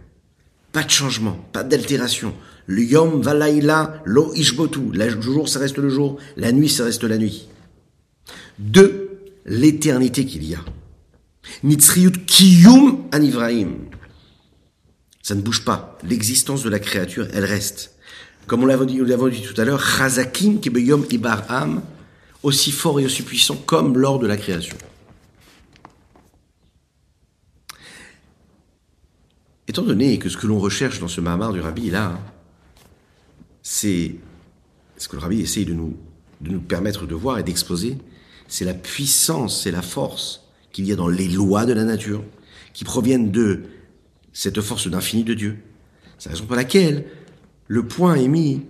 Pas de changement, pas d'altération. Le yom lo ishbotu. Le jour, ça reste le jour. La nuit, ça reste la nuit. Deux, l'éternité qu'il y a. Nitzriut kiyum anivraim. Ça ne bouge pas. L'existence de la créature, elle reste. Comme on l'avait dit, tout à l'heure, chazakim kibeyom ibarham, aussi fort et aussi puissant comme lors de la création. Étant donné que ce que l'on recherche dans ce Mahamar du Rabbi, là, c'est ce que le Rabbi essaye de nous, de nous permettre de voir et d'exposer, c'est la puissance, c'est la force qu'il y a dans les lois de la nature, qui proviennent de cette force d'infini de Dieu. C'est la raison pour laquelle le point est mis,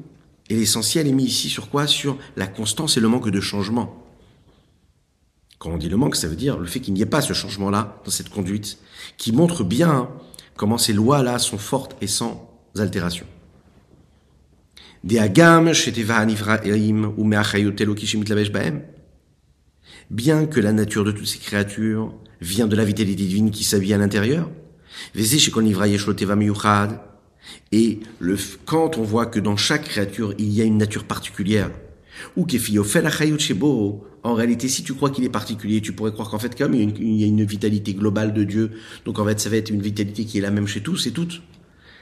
et l'essentiel est mis ici sur quoi? Sur la constance et le manque de changement. Quand on dit le manque, ça veut dire le fait qu'il n'y ait pas ce changement-là dans cette conduite, qui montre bien comment ces lois-là sont fortes et sans altération. Bien que la nature de toutes ces créatures vient de la vitalité divine qui s'habille à l'intérieur, et le, quand on voit que dans chaque créature il y a une nature particulière, ou en réalité, si tu crois qu'il est particulier, tu pourrais croire qu'en fait, comme il y, a une, vitalité globale de Dieu, donc en fait, ça va être une vitalité qui est la même chez tous et toutes.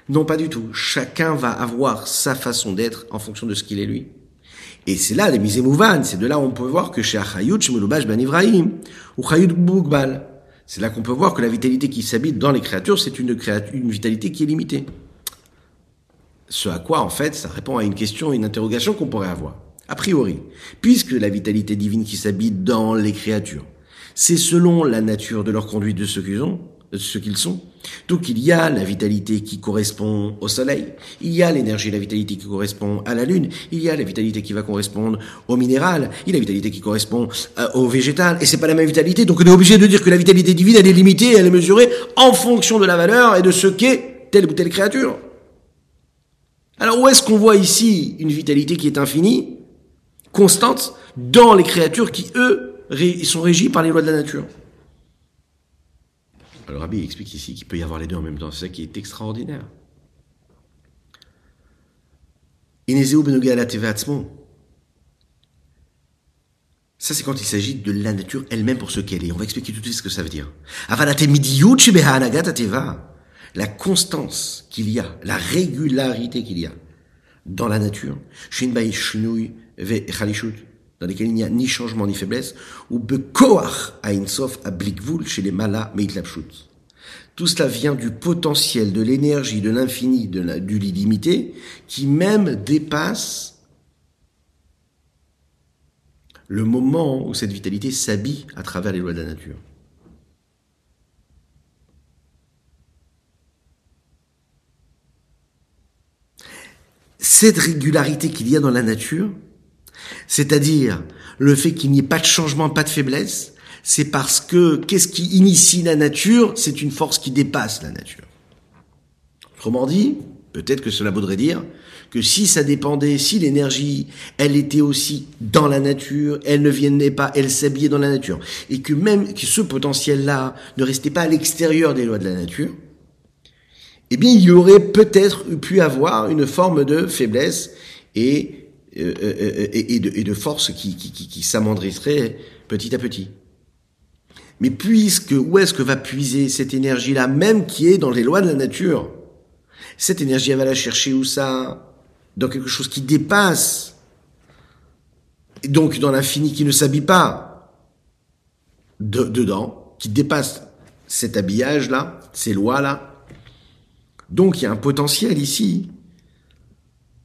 Non, pas du tout. Chacun va avoir sa façon d'être en fonction de ce qu'il est lui. Et c'est là, les misémouvan, c'est de là où on peut voir que chez Achayut, chez Mouloubash Ben Ibrahim, ou Chayut Bougbal, c'est là qu'on peut voir que la vitalité qui s'habite dans les créatures, c'est une, vitalité qui est limitée. Ce à quoi, en fait, ça répond à une question, une interrogation qu'on pourrait avoir. A priori, puisque la vitalité divine qui s'habite dans les créatures, c'est selon la nature de leur conduite de ce qu'ils ont, ce qu'ils sont. Donc il y a la vitalité qui correspond au soleil, il y a l'énergie, la vitalité qui correspond à la lune, il y a la vitalité qui va correspondre au minéral, il y a la vitalité qui correspond euh, au végétal, et c'est pas la même vitalité. Donc on est obligé de dire que la vitalité divine, elle est limitée, elle est mesurée en fonction de la valeur et de ce qu'est telle ou telle créature. Alors où est-ce qu'on voit ici une vitalité qui est infinie constante dans les créatures qui, eux, sont régies par les lois de la nature? Le rabbi explique ici qu'il peut y avoir les deux en même temps. C'est ça qui est extraordinaire. Ça, c'est quand il s'agit de la nature elle-même pour ce qu'elle est. On va expliquer tout de suite ce que ça veut dire. La constance qu'il y a, la régularité qu'il y a dans la nature, dans lesquels il n'y a ni changement ni faiblesse, ou bekoach sof ablikvul chez les malas meitlapshut. Tout cela vient du potentiel, de l'énergie, de l'infini, de du l'illimité, qui même dépasse le moment où cette vitalité s'habille à travers les lois de la nature. Cette régularité qu'il y a dans la nature, c'est-à-dire le fait qu'il n'y ait pas de changement, pas de faiblesse, c'est parce que qu'est-ce qui initie la nature C'est une force qui dépasse la nature. Autrement dit, peut-être que cela voudrait dire que si ça dépendait, si l'énergie, elle était aussi dans la nature, elle ne viendrait pas, elle s'habillait dans la nature, et que même que ce potentiel-là ne restait pas à l'extérieur des lois de la nature, eh bien, il y aurait peut-être pu avoir une forme de faiblesse et euh, euh, euh, et, de, et, de, force qui, qui, petit à petit. Mais puisque, où est-ce que va puiser cette énergie-là, même qui est dans les lois de la nature? Cette énergie, elle va la chercher où ça? Dans quelque chose qui dépasse. Et donc dans l'infini qui ne s'habille pas de, dedans, qui dépasse cet habillage-là, ces lois-là. Donc il y a un potentiel ici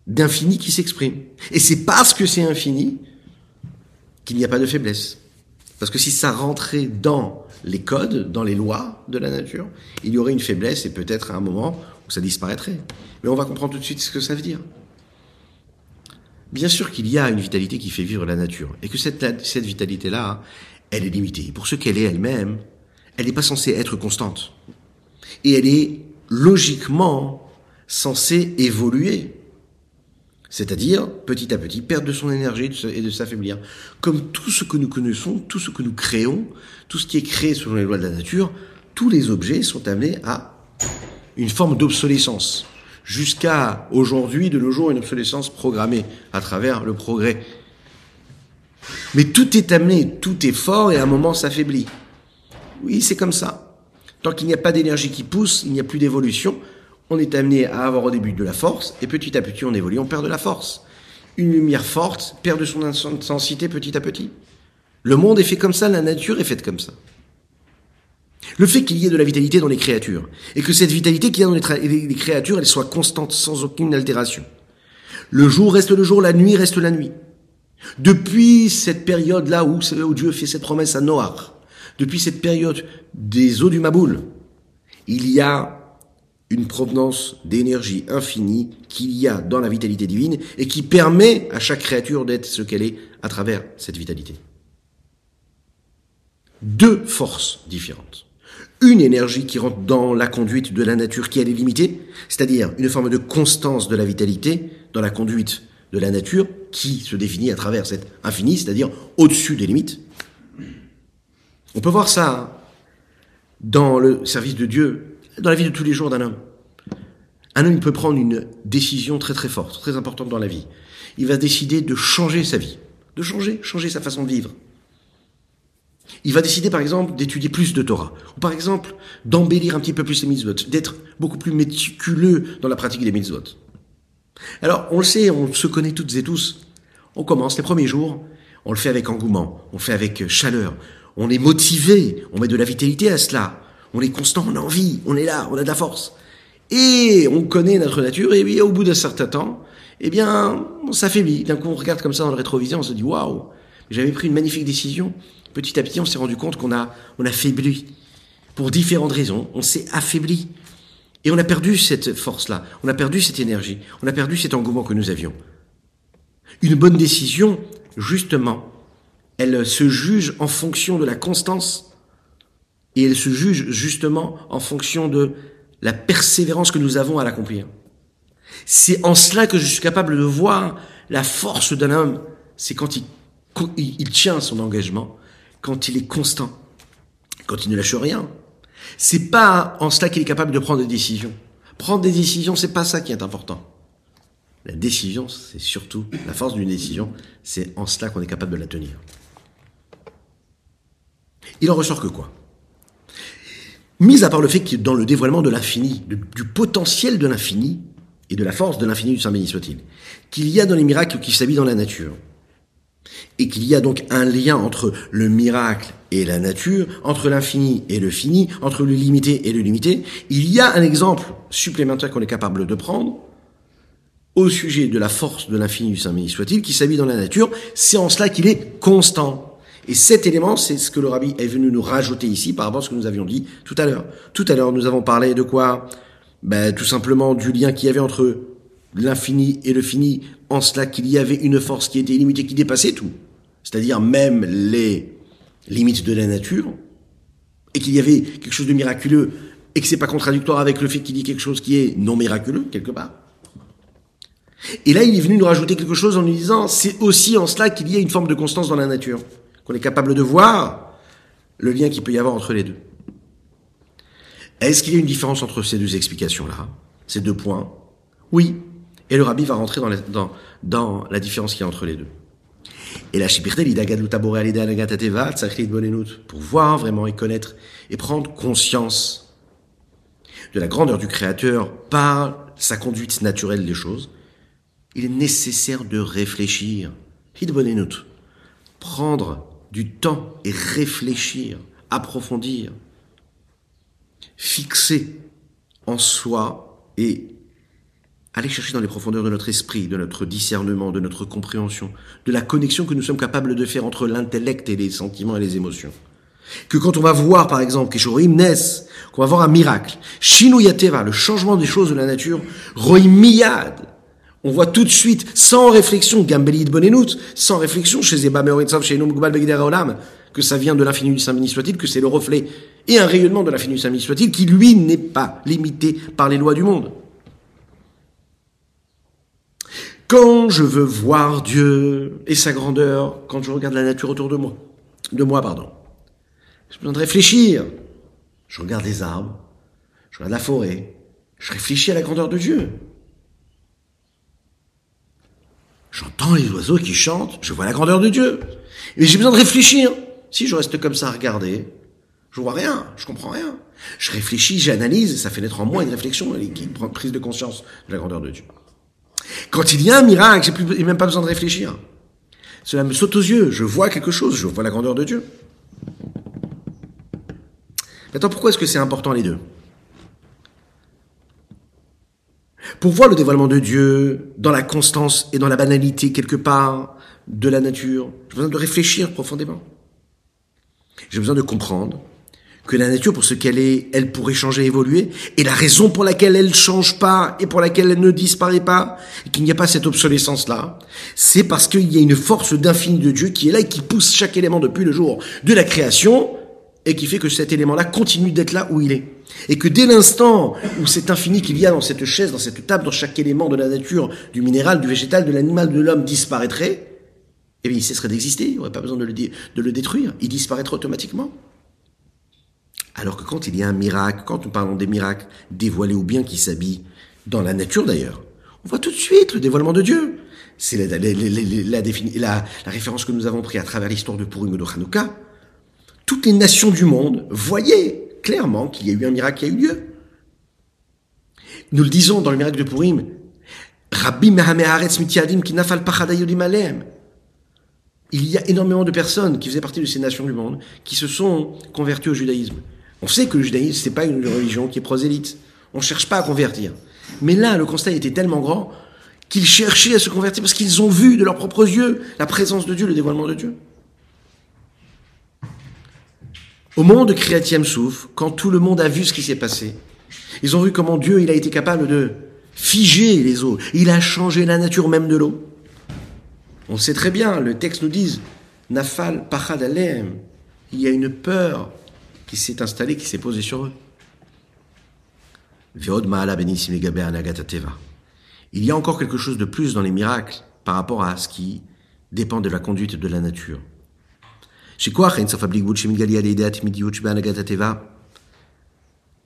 d'infini qui s'exprime. Et c'est parce que c'est infini qu'il n'y a pas de faiblesse. Parce que si ça rentrait dans les codes, dans les lois de la nature, il y aurait une faiblesse et peut-être à un moment où ça disparaîtrait. Mais on va comprendre tout de suite ce que ça veut dire. Bien sûr qu'il y a une vitalité qui fait vivre la nature et que cette, cette vitalité-là, elle est limitée. Pour ce qu'elle est elle-même, elle n'est pas censée être constante. Et elle est logiquement censée évoluer c'est-à-dire, petit à petit, perdre de son énergie et de s'affaiblir. Comme tout ce que nous connaissons, tout ce que nous créons, tout ce qui est créé selon les lois de la nature, tous les objets sont amenés à une forme d'obsolescence. Jusqu'à aujourd'hui, de nos jours, une obsolescence programmée à travers le progrès. Mais tout est amené, tout est fort et à un moment s'affaiblit. Oui, c'est comme ça. Tant qu'il n'y a pas d'énergie qui pousse, il n'y a plus d'évolution on est amené à avoir au début de la force, et petit à petit on évolue, on perd de la force. Une lumière forte perd de son intensité petit à petit. Le monde est fait comme ça, la nature est faite comme ça. Le fait qu'il y ait de la vitalité dans les créatures, et que cette vitalité qu'il y a dans les, créatures, elle soit constante, sans aucune altération. Le jour reste le jour, la nuit reste la nuit. Depuis cette période-là où, où Dieu fait cette promesse à Noach, depuis cette période des eaux du Maboul, il y a une provenance d'énergie infinie qu'il y a dans la vitalité divine et qui permet à chaque créature d'être ce qu'elle est à travers cette vitalité. Deux forces différentes. Une énergie qui rentre dans la conduite de la nature qui est limitée, c'est-à-dire une forme de constance de la vitalité dans la conduite de la nature qui se définit à travers cette infini, c'est-à-dire au-dessus des limites. On peut voir ça dans le service de Dieu dans la vie de tous les jours d'un homme. Un homme peut prendre une décision très très forte, très importante dans la vie. Il va décider de changer sa vie, de changer, changer sa façon de vivre. Il va décider par exemple d'étudier plus de Torah, ou par exemple d'embellir un petit peu plus les mitzvot, d'être beaucoup plus méticuleux dans la pratique des mitzvot. Alors on le sait, on se connaît toutes et tous, On commence les premiers jours, on le fait avec engouement, on le fait avec chaleur, on est motivé, on met de la vitalité à cela, on est constant, on a envie, on est là, on a de la force. Et on connaît notre nature, et au bout d'un certain temps, eh bien, on s'affaiblit. D'un coup, on regarde comme ça dans le rétroviseur, on se dit, waouh, j'avais pris une magnifique décision. Petit à petit, on s'est rendu compte qu'on a, on a faibli. Pour différentes raisons, on s'est affaibli. Et on a perdu cette force-là, on a perdu cette énergie, on a perdu cet engouement que nous avions. Une bonne décision, justement, elle se juge en fonction de la constance et elle se juge justement en fonction de la persévérance que nous avons à l'accomplir. C'est en cela que je suis capable de voir la force d'un homme, c'est quand il, tient son engagement, quand il est constant, quand il ne lâche rien. C'est pas en cela qu'il est capable de prendre des décisions. Prendre des décisions, c'est pas ça qui est important. La décision, c'est surtout la force d'une décision, c'est en cela qu'on est capable de la tenir. Il en ressort que quoi? Mis à part le fait que dans le dévoilement de l'infini, du potentiel de l'infini et de la force de l'infini du Saint béni soit-il, qu'il y a dans les miracles qui s'habillent dans la nature, et qu'il y a donc un lien entre le miracle et la nature, entre l'infini et le fini, entre le limité et le limité, il y a un exemple supplémentaire qu'on est capable de prendre au sujet de la force de l'infini du Saint béni soit-il, qui s'habille dans la nature, c'est en cela qu'il est constant. Et cet élément, c'est ce que le rabbi est venu nous rajouter ici par rapport à ce que nous avions dit tout à l'heure. Tout à l'heure, nous avons parlé de quoi? Ben, Tout simplement du lien qu'il y avait entre l'infini et le fini, en cela qu'il y avait une force qui était illimitée, qui dépassait tout. C'est-à-dire même les limites de la nature, et qu'il y avait quelque chose de miraculeux, et que c'est pas contradictoire avec le fait qu'il dit quelque chose qui est non miraculeux, quelque part. Et là, il est venu nous rajouter quelque chose en nous disant, c'est aussi en cela qu'il y a une forme de constance dans la nature qu'on est capable de voir le lien qu'il peut y avoir entre les deux. Est-ce qu'il y a une différence entre ces deux explications-là, ces deux points? Oui. Et le rabbi va rentrer dans la, différence qu'il y a entre les deux. Et la pour voir vraiment et connaître et prendre conscience de la grandeur du Créateur par sa conduite naturelle des choses, il est nécessaire de réfléchir. Prendre du temps et réfléchir, approfondir, fixer en soi et aller chercher dans les profondeurs de notre esprit, de notre discernement, de notre compréhension, de la connexion que nous sommes capables de faire entre l'intellect et les sentiments et les émotions. Que quand on va voir, par exemple, Keshorim Nes, qu'on va voir un miracle, Shinuyateva, le changement des choses de la nature, Roim Miyad, on voit tout de suite, sans réflexion, Gambelit Bonenout, sans réflexion chez Zeba chez Olam, que ça vient de l'infini du Saint béni soit-il, que c'est le reflet et un rayonnement de l'infini du Saint béni soit-il, qui lui n'est pas limité par les lois du monde. Quand je veux voir Dieu et sa grandeur, quand je regarde la nature autour de moi, de moi, pardon, j'ai besoin de réfléchir. Je regarde les arbres, je regarde la forêt, je réfléchis à la grandeur de Dieu. J'entends les oiseaux qui chantent, je vois la grandeur de Dieu. Mais j'ai besoin de réfléchir. Si je reste comme ça à regarder, je vois rien, je comprends rien. Je réfléchis, j'analyse, ça fait naître en moi une réflexion, une prise de conscience de la grandeur de Dieu. Quand il y a un miracle, j'ai même pas besoin de réfléchir. Cela me saute aux yeux, je vois quelque chose, je vois la grandeur de Dieu. Maintenant, pourquoi est-ce que c'est important les deux? Pour voir le dévoilement de Dieu dans la constance et dans la banalité quelque part de la nature, j'ai besoin de réfléchir profondément. J'ai besoin de comprendre que la nature, pour ce qu'elle est, elle pourrait changer, évoluer, et la raison pour laquelle elle ne change pas et pour laquelle elle ne disparaît pas, qu'il n'y a pas cette obsolescence-là, c'est parce qu'il y a une force d'infini de Dieu qui est là et qui pousse chaque élément depuis le jour de la création, et qui fait que cet élément-là continue d'être là où il est. Et que dès l'instant où cet infini qu'il y a dans cette chaise, dans cette table, dans chaque élément de la nature, du minéral, du végétal, de l'animal, de l'homme disparaîtrait, eh bien il cesserait d'exister, il n'y aurait pas besoin de le, détruire, il disparaîtrait automatiquement. Alors que quand il y a un miracle, quand nous parlons des miracles dévoilés ou bien qui s'habillent dans la nature d'ailleurs, on voit tout de suite le dévoilement de Dieu. C'est la, la, référence que nous avons prise à travers l'histoire de Purim et de Hanouka. Toutes les nations du monde voyaient clairement qu'il y a eu un miracle qui a eu lieu. Nous le disons dans le miracle de Purim, il y a énormément de personnes qui faisaient partie de ces nations du monde qui se sont converties au judaïsme. On sait que le judaïsme, c'est pas une religion qui est prosélyte. On cherche pas à convertir. Mais là, le constat était tellement grand qu'ils cherchaient à se convertir parce qu'ils ont vu de leurs propres yeux la présence de Dieu, le dévoilement de Dieu. Au moment de Kriyat Souf, quand tout le monde a vu ce qui s'est passé, ils ont vu comment Dieu il a été capable de figer les eaux. Il a changé la nature même de l'eau. On sait très bien, le texte nous dit Nafal pachad alem. Il y a une peur qui s'est installée, qui s'est posée sur eux. Il y a encore quelque chose de plus dans les miracles par rapport à ce qui dépend de la conduite de la nature.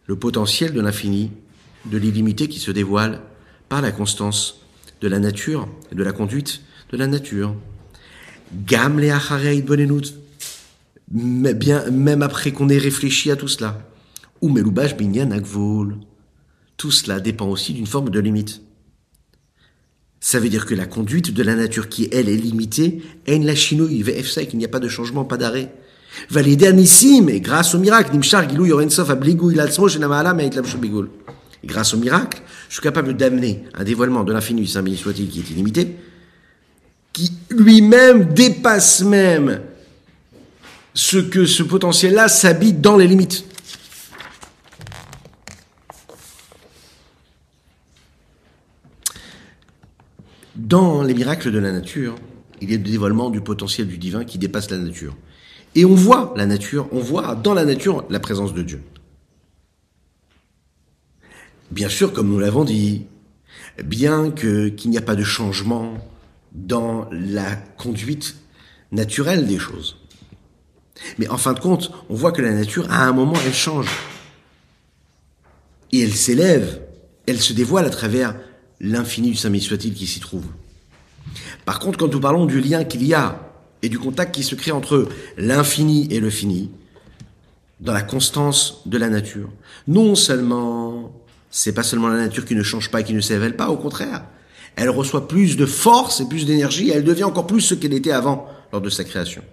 Le potentiel de l'infini, de l'illimité qui se dévoile par la constance de la nature et de la conduite de la nature. Gam mais bien, même après qu'on ait réfléchi à tout cela. Ou Tout cela dépend aussi d'une forme de limite. Ça veut dire que la conduite de la nature qui, elle, est limitée, en la chinouille, qu'il n'y a pas de changement, pas d'arrêt. Validé anissim, et grâce au miracle, nimshar gilou yorensof abligou ilatsmo shenamala et grâce au miracle, je suis capable d'amener un dévoilement de l'infini, saint béni soit-il, qui est illimité, qui lui-même dépasse même ce que ce potentiel-là s'habite dans les limites. Dans les miracles de la nature, il y a le dévoilement du potentiel du divin qui dépasse la nature. Et on voit la nature, on voit dans la nature la présence de Dieu. Bien sûr, comme nous l'avons dit, bien que qu'il n'y a pas de changement dans la conduite naturelle des choses. Mais en fin de compte, on voit que la nature, à un moment, elle change. Et elle s'élève, elle se dévoile à travers l'infini du Saint soit-il qui s'y trouve. Par contre, quand nous parlons du lien qu'il y a et du contact qui se crée entre l'infini et le fini, dans la constance de la nature, non seulement c'est pas seulement la nature qui ne change pas et qui ne s'évèle pas, au contraire, elle reçoit plus de force et plus d'énergie, elle devient encore plus ce qu'elle était avant lors de sa création.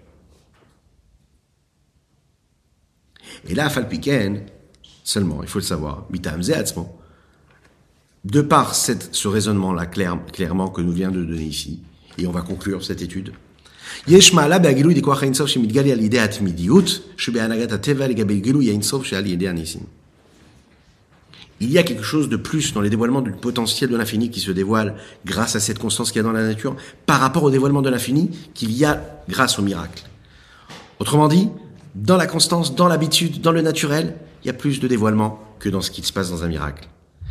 Et là, Falpiken, seulement, il faut le savoir, de par cette, ce raisonnement-là, clairement, que nous vient de donner ici, et on va conclure cette étude, il y a quelque chose de plus dans les dévoilements du potentiel de l'infini qui se dévoile grâce à cette constance qu'il y a dans la nature par rapport au dévoilement de l'infini qu'il y a grâce au miracle. Autrement dit, dans la constance, dans l'habitude, dans le naturel, il y a plus de dévoilement que dans ce qui se passe dans un miracle.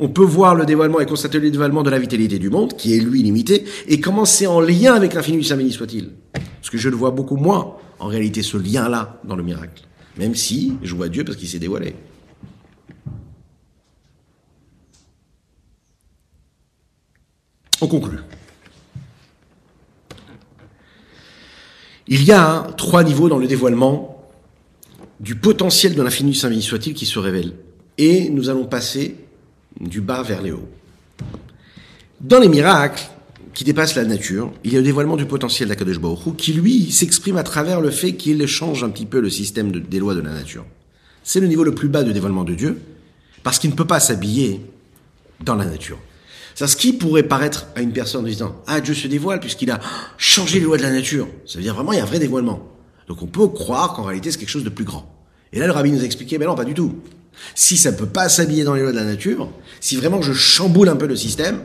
on peut voir le dévoilement et constater le dévoilement de la vitalité du monde, qui est lui limité, et comment c'est en lien avec l'infini du Saint soit-il? Parce que je le vois beaucoup moins, en réalité, ce lien-là dans le miracle. Même si je vois Dieu parce qu'il s'est dévoilé. On conclut. Il y a trois niveaux dans le dévoilement du potentiel de l'infini Saint béni soit-il qui se révèle. Et nous allons passer du bas vers les hauts. Dans les miracles qui dépassent la nature, il y a le dévoilement du potentiel d'Akadosh Baruch qui lui s'exprime à travers le fait qu'il change un petit peu le système des lois de la nature. C'est le niveau le plus bas de dévoilement de Dieu, parce qu'il ne peut pas s'habiller dans la nature. Ça, ce qui pourrait paraître à une personne en disant Ah, Dieu se dévoile puisqu'il a changé les lois de la nature. Ça veut dire vraiment il y a un vrai dévoilement. Donc on peut croire qu'en réalité c'est quelque chose de plus grand. Et là le rabbi nous a expliqué, mais non, pas du tout. Si ça ne peut pas s'habiller dans les lois de la nature, si vraiment je chamboule un peu le système,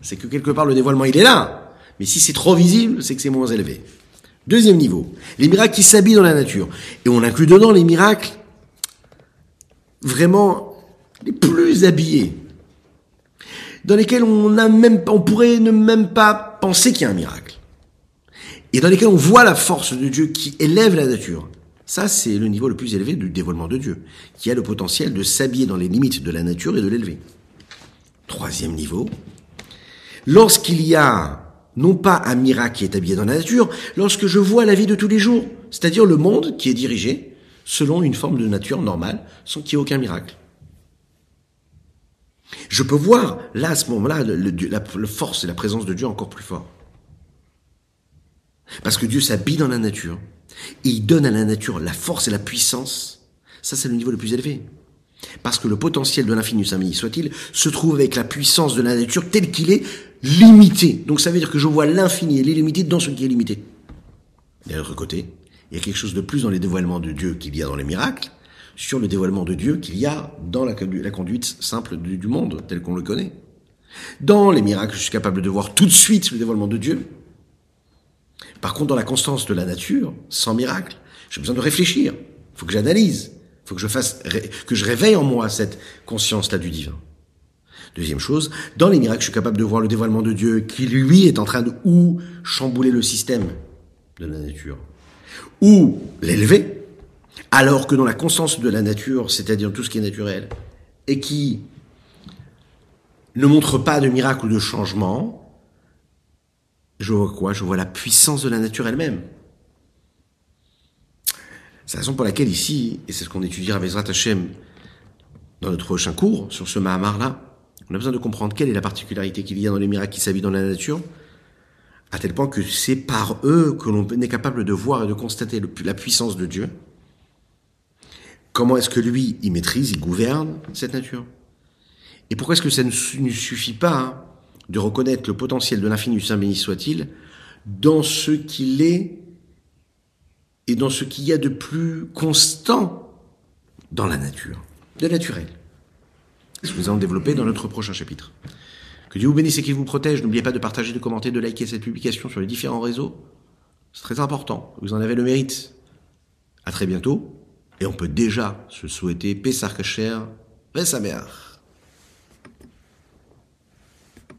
c'est que quelque part le dévoilement il est là. Mais si c'est trop visible, c'est que c'est moins élevé. Deuxième niveau, les miracles qui s'habillent dans la nature. Et on inclut dedans les miracles vraiment les plus habillés dans lesquels on, a même, on pourrait ne même pas penser qu'il y a un miracle. Et dans lesquels on voit la force de Dieu qui élève la nature. Ça, c'est le niveau le plus élevé du dévoilement de Dieu, qui a le potentiel de s'habiller dans les limites de la nature et de l'élever. Troisième niveau, lorsqu'il y a non pas un miracle qui est habillé dans la nature, lorsque je vois la vie de tous les jours, c'est-à-dire le monde qui est dirigé selon une forme de nature normale, sans qu'il y ait aucun miracle. Je peux voir, là, à ce moment-là, la, force et la présence de Dieu encore plus fort. Parce que Dieu s'habille dans la nature, et il donne à la nature la force et la puissance. Ça, c'est le niveau le plus élevé. Parce que le potentiel de l'infini, saint soit-il, se trouve avec la puissance de la nature tel qu'il est limité. Donc ça veut dire que je vois l'infini et l'illimité dans ce qui est limité. D'un autre côté, il y a quelque chose de plus dans les dévoilements de Dieu qu'il y a dans les miracles, sur le dévoilement de Dieu qu'il y a dans la, conduite simple du, du monde, tel qu'on le connaît. Dans les miracles, je suis capable de voir tout de suite le dévoilement de Dieu. Par contre, dans la constance de la nature, sans miracle, j'ai besoin de réfléchir. Il faut que j'analyse. Il faut que je fasse, que je réveille en moi cette conscience-là du divin. Deuxième chose, dans les miracles, je suis capable de voir le dévoilement de Dieu qui, lui, est en train de ou chambouler le système de la nature, ou l'élever, alors que dans la constance de la nature, c'est-à-dire tout ce qui est naturel, et qui ne montre pas de miracle ou de changement, je vois quoi? Je vois la puissance de la nature elle-même. C'est la raison pour laquelle ici, et c'est ce qu'on étudiera avec Hashem dans notre prochain cours sur ce Mahamar-là, on a besoin de comprendre quelle est la particularité qu'il y a dans les miracles qui s'habillent dans la nature, à tel point que c'est par eux que l'on est capable de voir et de constater la puissance de Dieu. Comment est-ce que lui, il maîtrise, il gouverne cette nature? Et pourquoi est-ce que ça ne suffit pas hein, de reconnaître le potentiel de l'infini du Saint béni soit-il dans ce qu'il est et dans ce qu'il y a de plus constant dans la nature, de naturel. Ce que nous allons développer dans notre prochain chapitre? Que Dieu vous bénisse et qu'il vous protège. N'oubliez pas de partager, de commenter, de liker cette publication sur les différents réseaux. C'est très important. Vous en avez le mérite. À très bientôt. Et on peut déjà se souhaiter Pessar Kacher, sa mère.